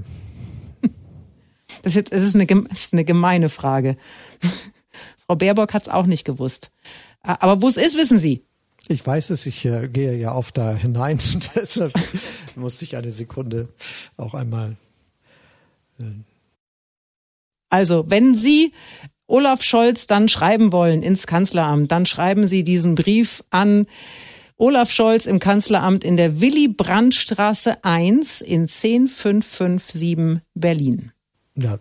das, ist jetzt, das, ist eine, das ist eine gemeine Frage. Frau Baerbock hat es auch nicht gewusst. Aber wo es ist, wissen Sie. Ich weiß es, ich äh, gehe ja oft da hinein. Deshalb musste ich eine Sekunde auch einmal. Äh also, wenn Sie Olaf Scholz dann schreiben wollen ins Kanzleramt, dann schreiben Sie diesen Brief an Olaf Scholz im Kanzleramt in der Willy Brandt Straße 1 in 10557 Berlin. Ja.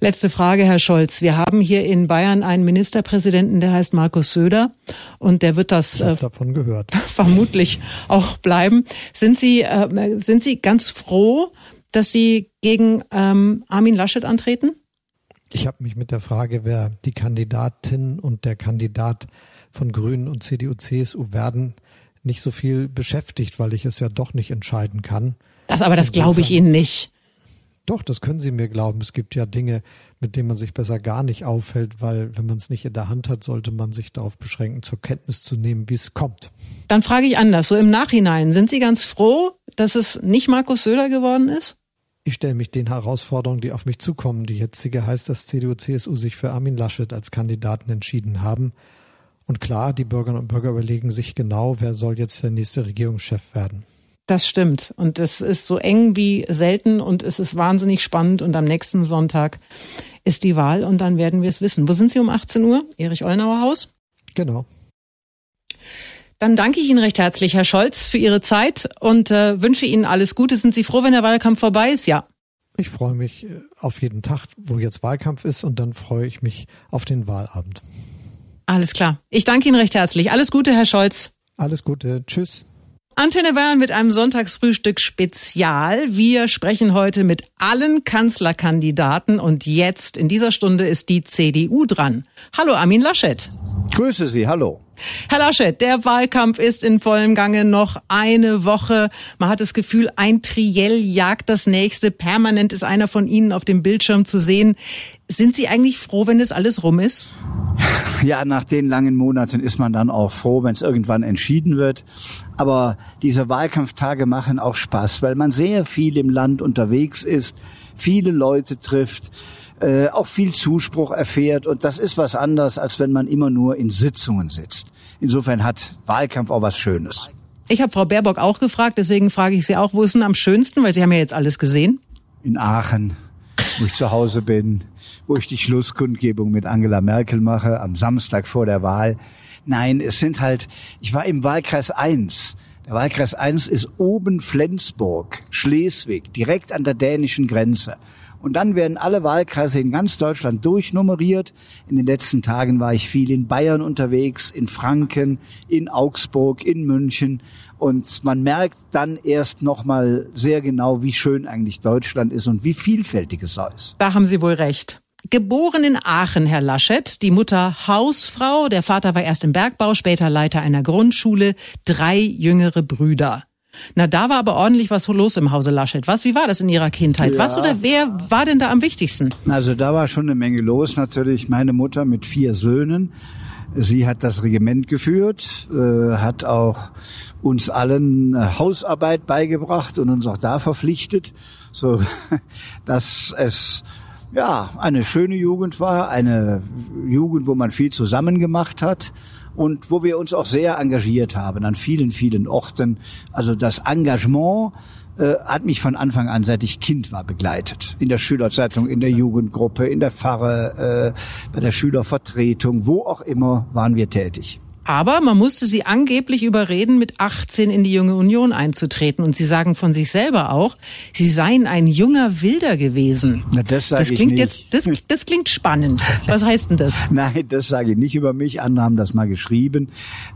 Letzte Frage, Herr Scholz. Wir haben hier in Bayern einen Ministerpräsidenten, der heißt Markus Söder und der wird das äh, davon gehört. vermutlich auch bleiben. Sind Sie äh, sind Sie ganz froh, dass Sie gegen ähm, Armin Laschet antreten? Ich habe mich mit der Frage, wer die Kandidatin und der Kandidat von Grünen und CDU, CSU werden, nicht so viel beschäftigt, weil ich es ja doch nicht entscheiden kann. Das aber, das glaube ich Ihnen nicht. Doch, das können Sie mir glauben. Es gibt ja Dinge, mit denen man sich besser gar nicht auffällt, weil wenn man es nicht in der Hand hat, sollte man sich darauf beschränken, zur Kenntnis zu nehmen, wie es kommt. Dann frage ich anders. So im Nachhinein, sind Sie ganz froh, dass es nicht Markus Söder geworden ist? Ich stelle mich den Herausforderungen, die auf mich zukommen. Die jetzige heißt, dass CDU, CSU sich für Armin Laschet als Kandidaten entschieden haben. Und klar, die Bürgerinnen und Bürger überlegen sich genau, wer soll jetzt der nächste Regierungschef werden. Das stimmt. Und es ist so eng wie selten und es ist wahnsinnig spannend. Und am nächsten Sonntag ist die Wahl und dann werden wir es wissen. Wo sind Sie um 18 Uhr? Erich Ollnauer Haus? Genau. Dann danke ich Ihnen recht herzlich, Herr Scholz, für Ihre Zeit und äh, wünsche Ihnen alles Gute. Sind Sie froh, wenn der Wahlkampf vorbei ist? Ja. Ich freue mich äh, auf jeden Tag, wo jetzt Wahlkampf ist und dann freue ich mich auf den Wahlabend. Alles klar. Ich danke Ihnen recht herzlich. Alles Gute, Herr Scholz. Alles Gute. Tschüss. Antenne Bayern mit einem Sonntagsfrühstück Spezial. Wir sprechen heute mit allen Kanzlerkandidaten und jetzt in dieser Stunde ist die CDU dran. Hallo Armin Laschet. Grüße Sie, hallo. Herr Laschet, der Wahlkampf ist in vollem Gange noch eine Woche. Man hat das Gefühl, ein Triell jagt das nächste. Permanent ist einer von Ihnen auf dem Bildschirm zu sehen. Sind Sie eigentlich froh, wenn das alles rum ist? Ja, nach den langen Monaten ist man dann auch froh, wenn es irgendwann entschieden wird. Aber diese Wahlkampftage machen auch Spaß, weil man sehr viel im Land unterwegs ist, viele Leute trifft, äh, auch viel Zuspruch erfährt. Und das ist was anderes, als wenn man immer nur in Sitzungen sitzt. Insofern hat Wahlkampf auch was Schönes. Ich habe Frau Baerbock auch gefragt, deswegen frage ich Sie auch, wo ist denn am schönsten, weil Sie haben ja jetzt alles gesehen. In Aachen, wo ich zu Hause bin, wo ich die Schlusskundgebung mit Angela Merkel mache, am Samstag vor der Wahl. Nein, es sind halt, ich war im Wahlkreis 1. Der Wahlkreis 1 ist oben Flensburg, Schleswig, direkt an der dänischen Grenze. Und dann werden alle Wahlkreise in ganz Deutschland durchnummeriert. In den letzten Tagen war ich viel in Bayern unterwegs, in Franken, in Augsburg, in München. Und man merkt dann erst nochmal sehr genau, wie schön eigentlich Deutschland ist und wie vielfältig es ist. Da haben Sie wohl recht. Geboren in Aachen, Herr Laschet, die Mutter Hausfrau, der Vater war erst im Bergbau, später Leiter einer Grundschule, drei jüngere Brüder. Na, da war aber ordentlich was los im Hause Laschet. Was, wie war das in Ihrer Kindheit? Ja. Was oder wer war denn da am wichtigsten? Also da war schon eine Menge los. Natürlich meine Mutter mit vier Söhnen. Sie hat das Regiment geführt, äh, hat auch uns allen äh, Hausarbeit beigebracht und uns auch da verpflichtet, so dass es ja eine schöne Jugend war, eine Jugend, wo man viel zusammen gemacht hat und wo wir uns auch sehr engagiert haben an vielen, vielen Orten. Also das Engagement äh, hat mich von Anfang an, seit ich Kind war, begleitet. In der Schülerzeitung, in der Jugendgruppe, in der Pfarre, äh, bei der Schülervertretung, wo auch immer waren wir tätig. Aber man musste sie angeblich überreden, mit 18 in die Junge Union einzutreten. Und sie sagen von sich selber auch, sie seien ein junger Wilder gewesen. Na, das das klingt jetzt, das, das klingt spannend. Was heißt denn das? Nein, das sage ich nicht über mich. Andere haben das mal geschrieben.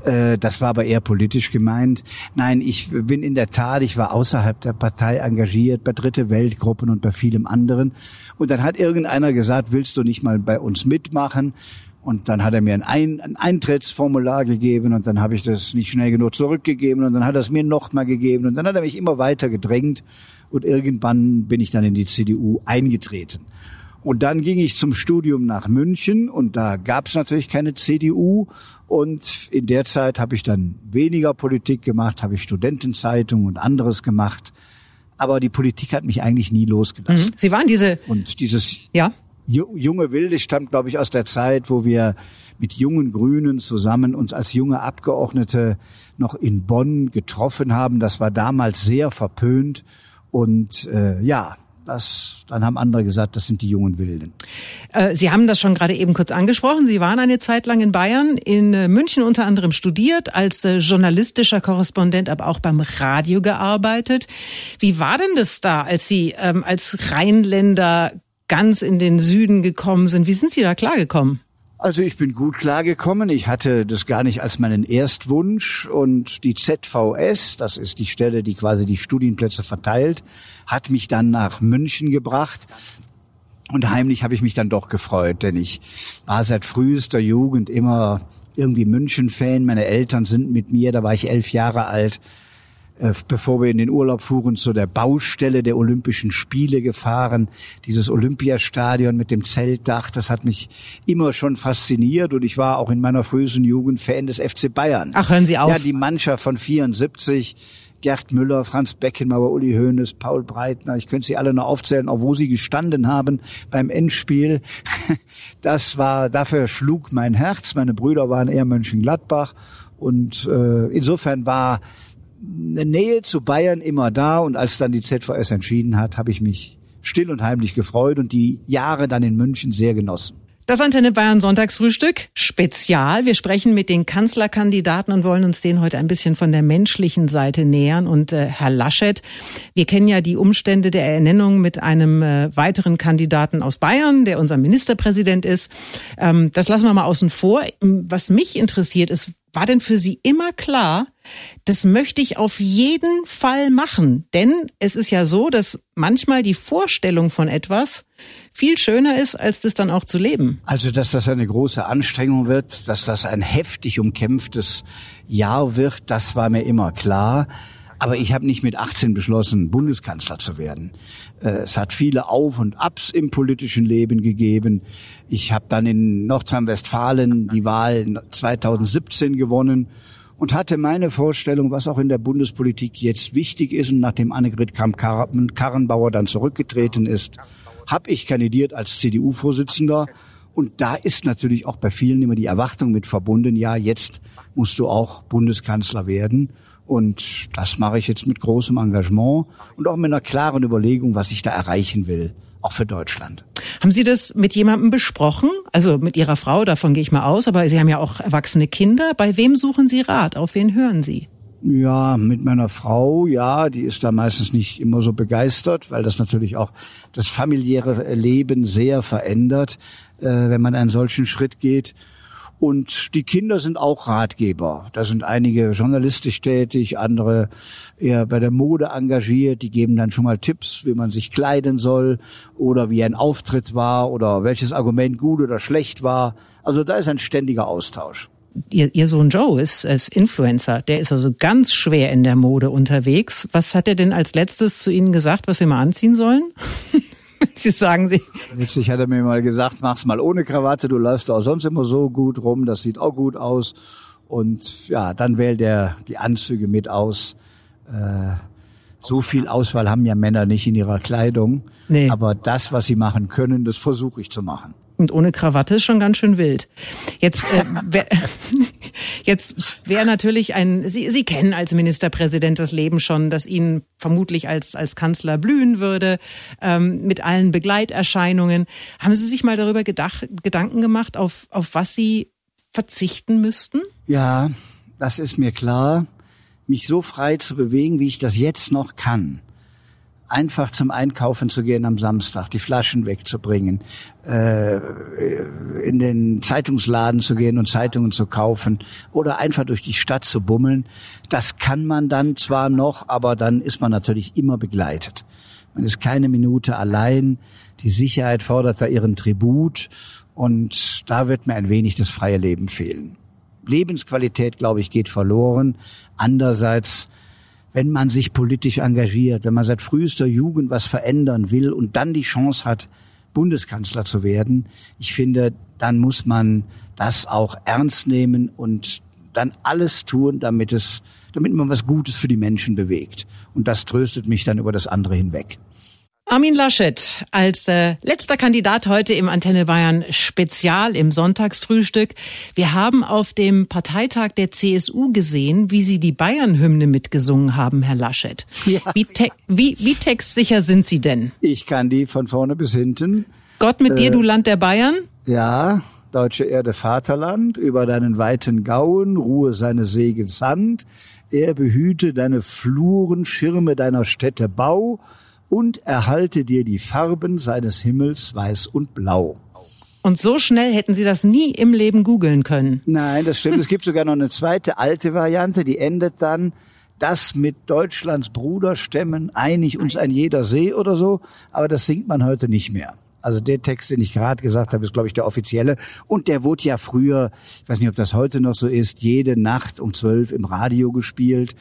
Äh, das war aber eher politisch gemeint. Nein, ich bin in der Tat, ich war außerhalb der Partei engagiert, bei Dritte Weltgruppen und bei vielem anderen. Und dann hat irgendeiner gesagt, willst du nicht mal bei uns mitmachen? Und dann hat er mir ein, ein, ein Eintrittsformular gegeben und dann habe ich das nicht schnell genug zurückgegeben und dann hat er es mir nochmal gegeben und dann hat er mich immer weiter gedrängt und irgendwann bin ich dann in die CDU eingetreten. Und dann ging ich zum Studium nach München und da gab es natürlich keine CDU. Und in der Zeit habe ich dann weniger Politik gemacht, habe ich Studentenzeitung und anderes gemacht. Aber die Politik hat mich eigentlich nie losgelassen. Mhm. Sie waren diese und dieses ja junge Wilde stammt, glaube ich, aus der Zeit, wo wir mit jungen Grünen zusammen uns als junge Abgeordnete noch in Bonn getroffen haben. Das war damals sehr verpönt. Und äh, ja, das, dann haben andere gesagt, das sind die jungen Wilden. Äh, Sie haben das schon gerade eben kurz angesprochen. Sie waren eine Zeit lang in Bayern, in äh, München unter anderem studiert, als äh, journalistischer Korrespondent, aber auch beim Radio gearbeitet. Wie war denn das da, als Sie ähm, als Rheinländer ganz in den Süden gekommen sind. Wie sind Sie da klargekommen? Also ich bin gut klargekommen. Ich hatte das gar nicht als meinen Erstwunsch und die ZVS, das ist die Stelle, die quasi die Studienplätze verteilt, hat mich dann nach München gebracht. Und heimlich habe ich mich dann doch gefreut, denn ich war seit frühester Jugend immer irgendwie München-Fan. Meine Eltern sind mit mir, da war ich elf Jahre alt, äh, bevor wir in den Urlaub fuhren, zu der Baustelle der Olympischen Spiele gefahren. Dieses Olympiastadion mit dem Zeltdach, das hat mich immer schon fasziniert und ich war auch in meiner frühesten Jugend Fan des FC Bayern. Ach, hören Sie auf. Ja, die Mannschaft von 74 Gerd Müller, Franz Beckenbauer, Uli Hoeneß, Paul Breitner, ich könnte sie alle noch aufzählen, auch wo sie gestanden haben beim Endspiel. Das war, dafür schlug mein Herz. Meine Brüder waren eher Mönchengladbach und äh, insofern war eine Nähe zu Bayern immer da und als dann die ZVS entschieden hat, habe ich mich still und heimlich gefreut und die Jahre dann in München sehr genossen. Das Antenne Bayern Sonntagsfrühstück Spezial. Wir sprechen mit den Kanzlerkandidaten und wollen uns denen heute ein bisschen von der menschlichen Seite nähern. Und äh, Herr Laschet, wir kennen ja die Umstände der Ernennung mit einem äh, weiteren Kandidaten aus Bayern, der unser Ministerpräsident ist. Ähm, das lassen wir mal außen vor. Was mich interessiert ist, war denn für Sie immer klar, das möchte ich auf jeden Fall machen? Denn es ist ja so, dass manchmal die Vorstellung von etwas viel schöner ist, als das dann auch zu leben. Also, dass das eine große Anstrengung wird, dass das ein heftig umkämpftes Jahr wird, das war mir immer klar. Aber ich habe nicht mit 18 beschlossen, Bundeskanzler zu werden. Äh, es hat viele Auf und Abs im politischen Leben gegeben. Ich habe dann in Nordrhein-Westfalen die Wahl 2017 gewonnen und hatte meine Vorstellung, was auch in der Bundespolitik jetzt wichtig ist. Und nachdem Annegret Kramp-Karrenbauer dann zurückgetreten ist, habe ich kandidiert als CDU-Vorsitzender. Und da ist natürlich auch bei vielen immer die Erwartung mit verbunden, ja, jetzt musst du auch Bundeskanzler werden. Und das mache ich jetzt mit großem Engagement und auch mit einer klaren Überlegung, was ich da erreichen will, auch für Deutschland. Haben Sie das mit jemandem besprochen? Also mit Ihrer Frau, davon gehe ich mal aus, aber Sie haben ja auch erwachsene Kinder. Bei wem suchen Sie Rat? Auf wen hören Sie? Ja, mit meiner Frau, ja, die ist da meistens nicht immer so begeistert, weil das natürlich auch das familiäre Leben sehr verändert, äh, wenn man einen solchen Schritt geht. Und die Kinder sind auch Ratgeber. Da sind einige journalistisch tätig, andere eher bei der Mode engagiert. Die geben dann schon mal Tipps, wie man sich kleiden soll oder wie ein Auftritt war oder welches Argument gut oder schlecht war. Also da ist ein ständiger Austausch. Ihr, ihr Sohn Joe ist, ist Influencer. Der ist also ganz schwer in der Mode unterwegs. Was hat er denn als letztes zu Ihnen gesagt, was Sie mal anziehen sollen? Sie sagen Sie. Letztlich hat er mir mal gesagt, mach's mal ohne Krawatte, du läufst auch sonst immer so gut rum, das sieht auch gut aus. Und ja, dann wählt er die Anzüge mit aus. Äh, so viel Auswahl haben ja Männer nicht in ihrer Kleidung. Nee. Aber das, was sie machen können, das versuche ich zu machen. Und ohne Krawatte ist schon ganz schön wild. Jetzt, äh, wär, jetzt wäre natürlich ein, Sie, Sie kennen als Ministerpräsident das Leben schon, das Ihnen vermutlich als, als Kanzler blühen würde, ähm, mit allen Begleiterscheinungen. Haben Sie sich mal darüber gedacht, Gedanken gemacht, auf, auf was Sie verzichten müssten? Ja, das ist mir klar. Mich so frei zu bewegen, wie ich das jetzt noch kann einfach zum Einkaufen zu gehen am Samstag, die Flaschen wegzubringen, äh, in den Zeitungsladen zu gehen und Zeitungen zu kaufen oder einfach durch die Stadt zu bummeln. Das kann man dann zwar noch, aber dann ist man natürlich immer begleitet. Man ist keine Minute allein. Die Sicherheit fordert da ihren Tribut und da wird mir ein wenig das freie Leben fehlen. Lebensqualität, glaube ich, geht verloren. Andererseits wenn man sich politisch engagiert, wenn man seit frühester Jugend was verändern will und dann die Chance hat, Bundeskanzler zu werden, ich finde, dann muss man das auch ernst nehmen und dann alles tun, damit es, damit man was Gutes für die Menschen bewegt. Und das tröstet mich dann über das andere hinweg. Armin Laschet als äh, letzter Kandidat heute im Antenne Bayern Spezial im Sonntagsfrühstück. Wir haben auf dem Parteitag der CSU gesehen, wie Sie die Bayern-Hymne mitgesungen haben, Herr Laschet. Ja. Wie, te wie, wie textsicher sind Sie denn? Ich kann die von vorne bis hinten. Gott mit äh, dir, du Land der Bayern? Ja, deutsche Erde, Vaterland, über deinen weiten Gauen ruhe seine Segen Sand. Er behüte deine Fluren, Schirme deiner Städte Bau und erhalte dir die Farben seines Himmels weiß und blau. Und so schnell hätten Sie das nie im Leben googeln können. Nein, das stimmt. Es gibt sogar noch eine zweite alte Variante, die endet dann, das mit Deutschlands Bruderstämmen einig uns ein jeder See oder so, aber das singt man heute nicht mehr. Also der Text, den ich gerade gesagt habe, ist, glaube ich, der offizielle. Und der wurde ja früher, ich weiß nicht, ob das heute noch so ist, jede Nacht um zwölf im Radio gespielt.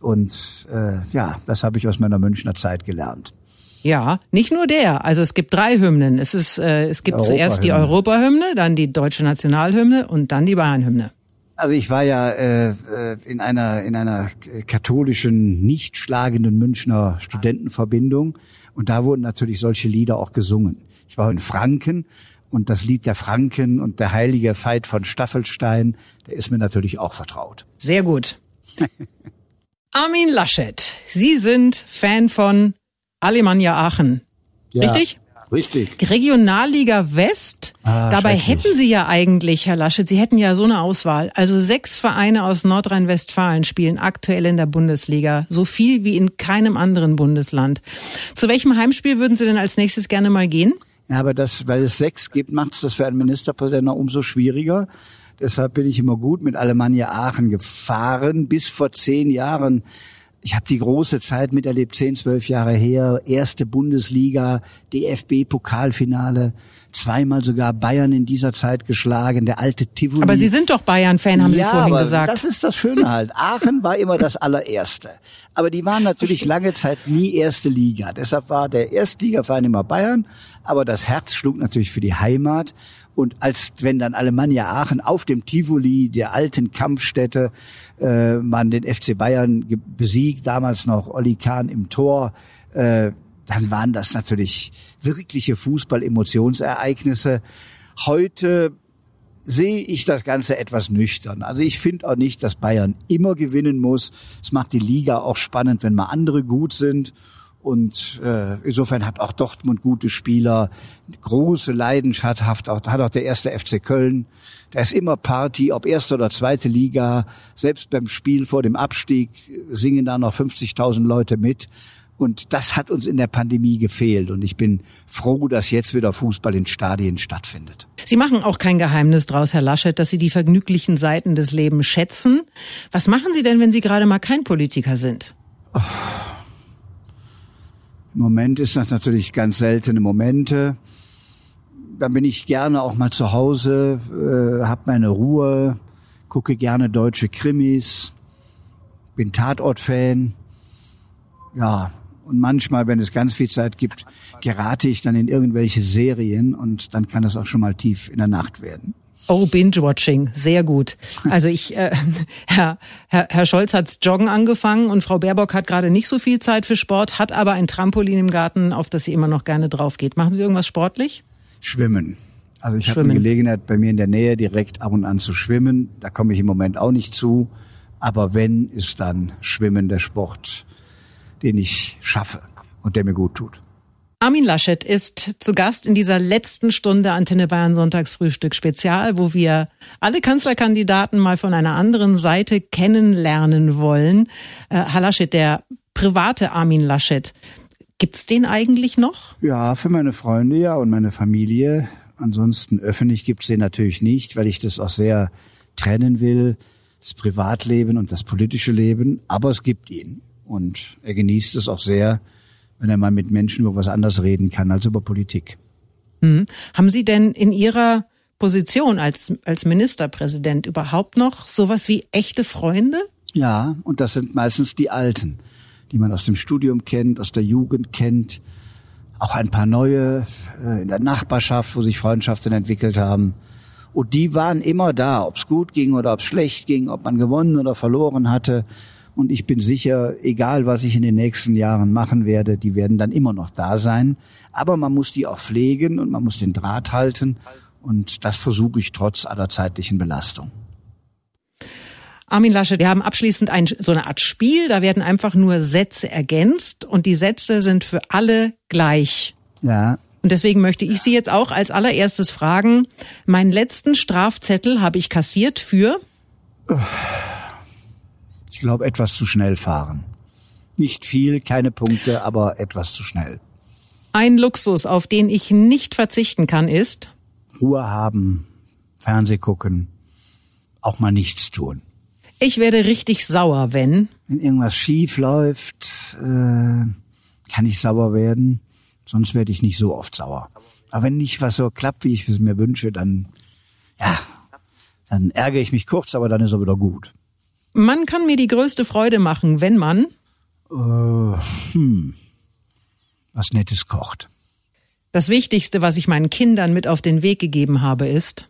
Und äh, ja, das habe ich aus meiner Münchner Zeit gelernt. Ja, nicht nur der. Also es gibt drei Hymnen. Es ist, äh, es gibt zuerst die Europahymne, dann die deutsche Nationalhymne und dann die Bayernhymne. Also ich war ja äh, äh, in einer in einer katholischen, nicht schlagenden Münchner Studentenverbindung und da wurden natürlich solche Lieder auch gesungen. Ich war in Franken und das Lied der Franken und der heilige Veit von Staffelstein, der ist mir natürlich auch vertraut. Sehr gut. Armin Laschet, Sie sind Fan von Alemannia Aachen. Ja. Richtig? Richtig. Regionalliga West. Ah, Dabei hätten Sie ja eigentlich, Herr Laschet, Sie hätten ja so eine Auswahl. Also sechs Vereine aus Nordrhein-Westfalen spielen aktuell in der Bundesliga. So viel wie in keinem anderen Bundesland. Zu welchem Heimspiel würden Sie denn als nächstes gerne mal gehen? Ja, aber das, weil es sechs gibt, macht es das für einen Ministerpräsidenten umso schwieriger. Deshalb bin ich immer gut mit Alemannia Aachen gefahren. Bis vor zehn Jahren ich habe die große Zeit miterlebt, zehn, zwölf Jahre her, erste Bundesliga, DFB-Pokalfinale, zweimal sogar Bayern in dieser Zeit geschlagen, der alte Tivoli. Aber Sie sind doch Bayern-Fan, haben ja, Sie vorhin aber gesagt. Das ist das Schöne halt. Aachen war immer das allererste. Aber die waren natürlich lange Zeit nie erste Liga. Deshalb war der Erstligaverein immer Bayern, aber das Herz schlug natürlich für die Heimat. Und als wenn dann Alemannia Aachen auf dem Tivoli, der alten Kampfstätte, äh, man den FC Bayern besiegt, damals noch Olli Kahn im Tor, äh, dann waren das natürlich wirkliche Fußball-Emotionsereignisse. Heute sehe ich das Ganze etwas nüchtern. Also ich finde auch nicht, dass Bayern immer gewinnen muss. Es macht die Liga auch spannend, wenn mal andere gut sind. Und äh, insofern hat auch Dortmund gute Spieler, große Leidenschaft, hat auch, hat auch der erste FC Köln. Da ist immer Party, ob erste oder zweite Liga. Selbst beim Spiel vor dem Abstieg singen da noch 50.000 Leute mit. Und das hat uns in der Pandemie gefehlt. Und ich bin froh, dass jetzt wieder Fußball in Stadien stattfindet. Sie machen auch kein Geheimnis draus, Herr Laschet, dass Sie die vergnüglichen Seiten des Lebens schätzen. Was machen Sie denn, wenn Sie gerade mal kein Politiker sind? Oh. Im Moment ist das natürlich ganz seltene Momente. Da bin ich gerne auch mal zu Hause, äh, habe meine Ruhe, gucke gerne deutsche Krimis, bin Tatort-Fan. Ja, und manchmal, wenn es ganz viel Zeit gibt, gerate ich dann in irgendwelche Serien und dann kann das auch schon mal tief in der Nacht werden. Oh, Binge-Watching, sehr gut. Also ich, äh, Herr, Herr, Herr Scholz hat's Joggen angefangen und Frau Baerbock hat gerade nicht so viel Zeit für Sport, hat aber ein Trampolin im Garten, auf das sie immer noch gerne drauf geht. Machen Sie irgendwas sportlich? Schwimmen. Also ich habe eine Gelegenheit bei mir in der Nähe direkt ab und an zu schwimmen. Da komme ich im Moment auch nicht zu. Aber wenn, ist dann Schwimmen der Sport, den ich schaffe und der mir gut tut. Armin Laschet ist zu Gast in dieser letzten Stunde Antenne Bayern Sonntagsfrühstück Spezial, wo wir alle Kanzlerkandidaten mal von einer anderen Seite kennenlernen wollen. Äh, Herr Laschet, der private Armin Laschet, gibt's den eigentlich noch? Ja, für meine Freunde ja und meine Familie. Ansonsten öffentlich gibt's den natürlich nicht, weil ich das auch sehr trennen will, das Privatleben und das politische Leben. Aber es gibt ihn und er genießt es auch sehr wenn er mal mit Menschen über was anderes reden kann als über Politik. Mhm. Haben Sie denn in Ihrer Position als, als Ministerpräsident überhaupt noch sowas wie echte Freunde? Ja, und das sind meistens die Alten, die man aus dem Studium kennt, aus der Jugend kennt. Auch ein paar neue äh, in der Nachbarschaft, wo sich Freundschaften entwickelt haben. Und die waren immer da, ob es gut ging oder ob es schlecht ging, ob man gewonnen oder verloren hatte. Und ich bin sicher, egal was ich in den nächsten Jahren machen werde, die werden dann immer noch da sein. Aber man muss die auch pflegen und man muss den Draht halten. Und das versuche ich trotz aller zeitlichen Belastung. Armin Laschet, wir haben abschließend ein, so eine Art Spiel, da werden einfach nur Sätze ergänzt und die Sätze sind für alle gleich. Ja. Und deswegen möchte ich Sie jetzt auch als allererstes fragen, meinen letzten Strafzettel habe ich kassiert für? Ich glaube, etwas zu schnell fahren. Nicht viel, keine Punkte, aber etwas zu schnell. Ein Luxus, auf den ich nicht verzichten kann, ist Ruhe haben, Fernseh gucken, auch mal nichts tun. Ich werde richtig sauer, wenn wenn irgendwas schief läuft, äh, kann ich sauer werden. Sonst werde ich nicht so oft sauer. Aber wenn nicht was so klappt, wie ich es mir wünsche, dann ja, dann ärgere ich mich kurz, aber dann ist er wieder gut. Man kann mir die größte Freude machen, wenn man äh, hm, was Nettes kocht. Das Wichtigste, was ich meinen Kindern mit auf den Weg gegeben habe, ist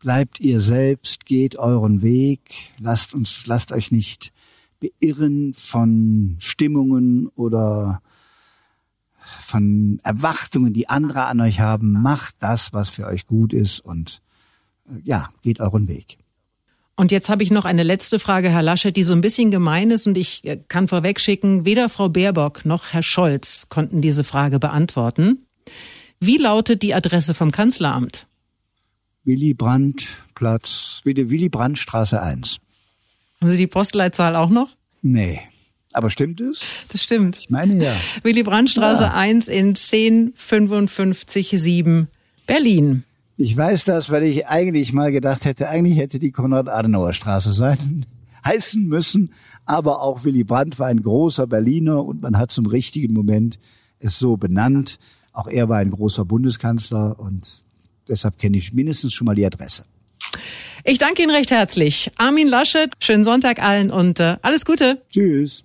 bleibt ihr selbst, geht euren Weg, lasst uns, lasst euch nicht beirren von Stimmungen oder von Erwartungen, die andere an euch haben. Macht das, was für euch gut ist und äh, ja, geht euren Weg. Und jetzt habe ich noch eine letzte Frage, Herr Laschet, die so ein bisschen gemein ist und ich äh, kann vorwegschicken, weder Frau Baerbock noch Herr Scholz konnten diese Frage beantworten. Wie lautet die Adresse vom Kanzleramt? Willy Brandt Platz, Willy Brandt Straße 1. Haben Sie die Postleitzahl auch noch? Nee. Aber stimmt es? Das stimmt. Ich meine ja. Willy Brandt Straße ja. 1 in 10557 Berlin. Ich weiß das, weil ich eigentlich mal gedacht hätte, eigentlich hätte die Konrad-Adenauer-Straße sein, heißen müssen. Aber auch Willy Brandt war ein großer Berliner und man hat zum richtigen Moment es so benannt. Auch er war ein großer Bundeskanzler und deshalb kenne ich mindestens schon mal die Adresse. Ich danke Ihnen recht herzlich. Armin Laschet, schönen Sonntag allen und äh, alles Gute. Tschüss.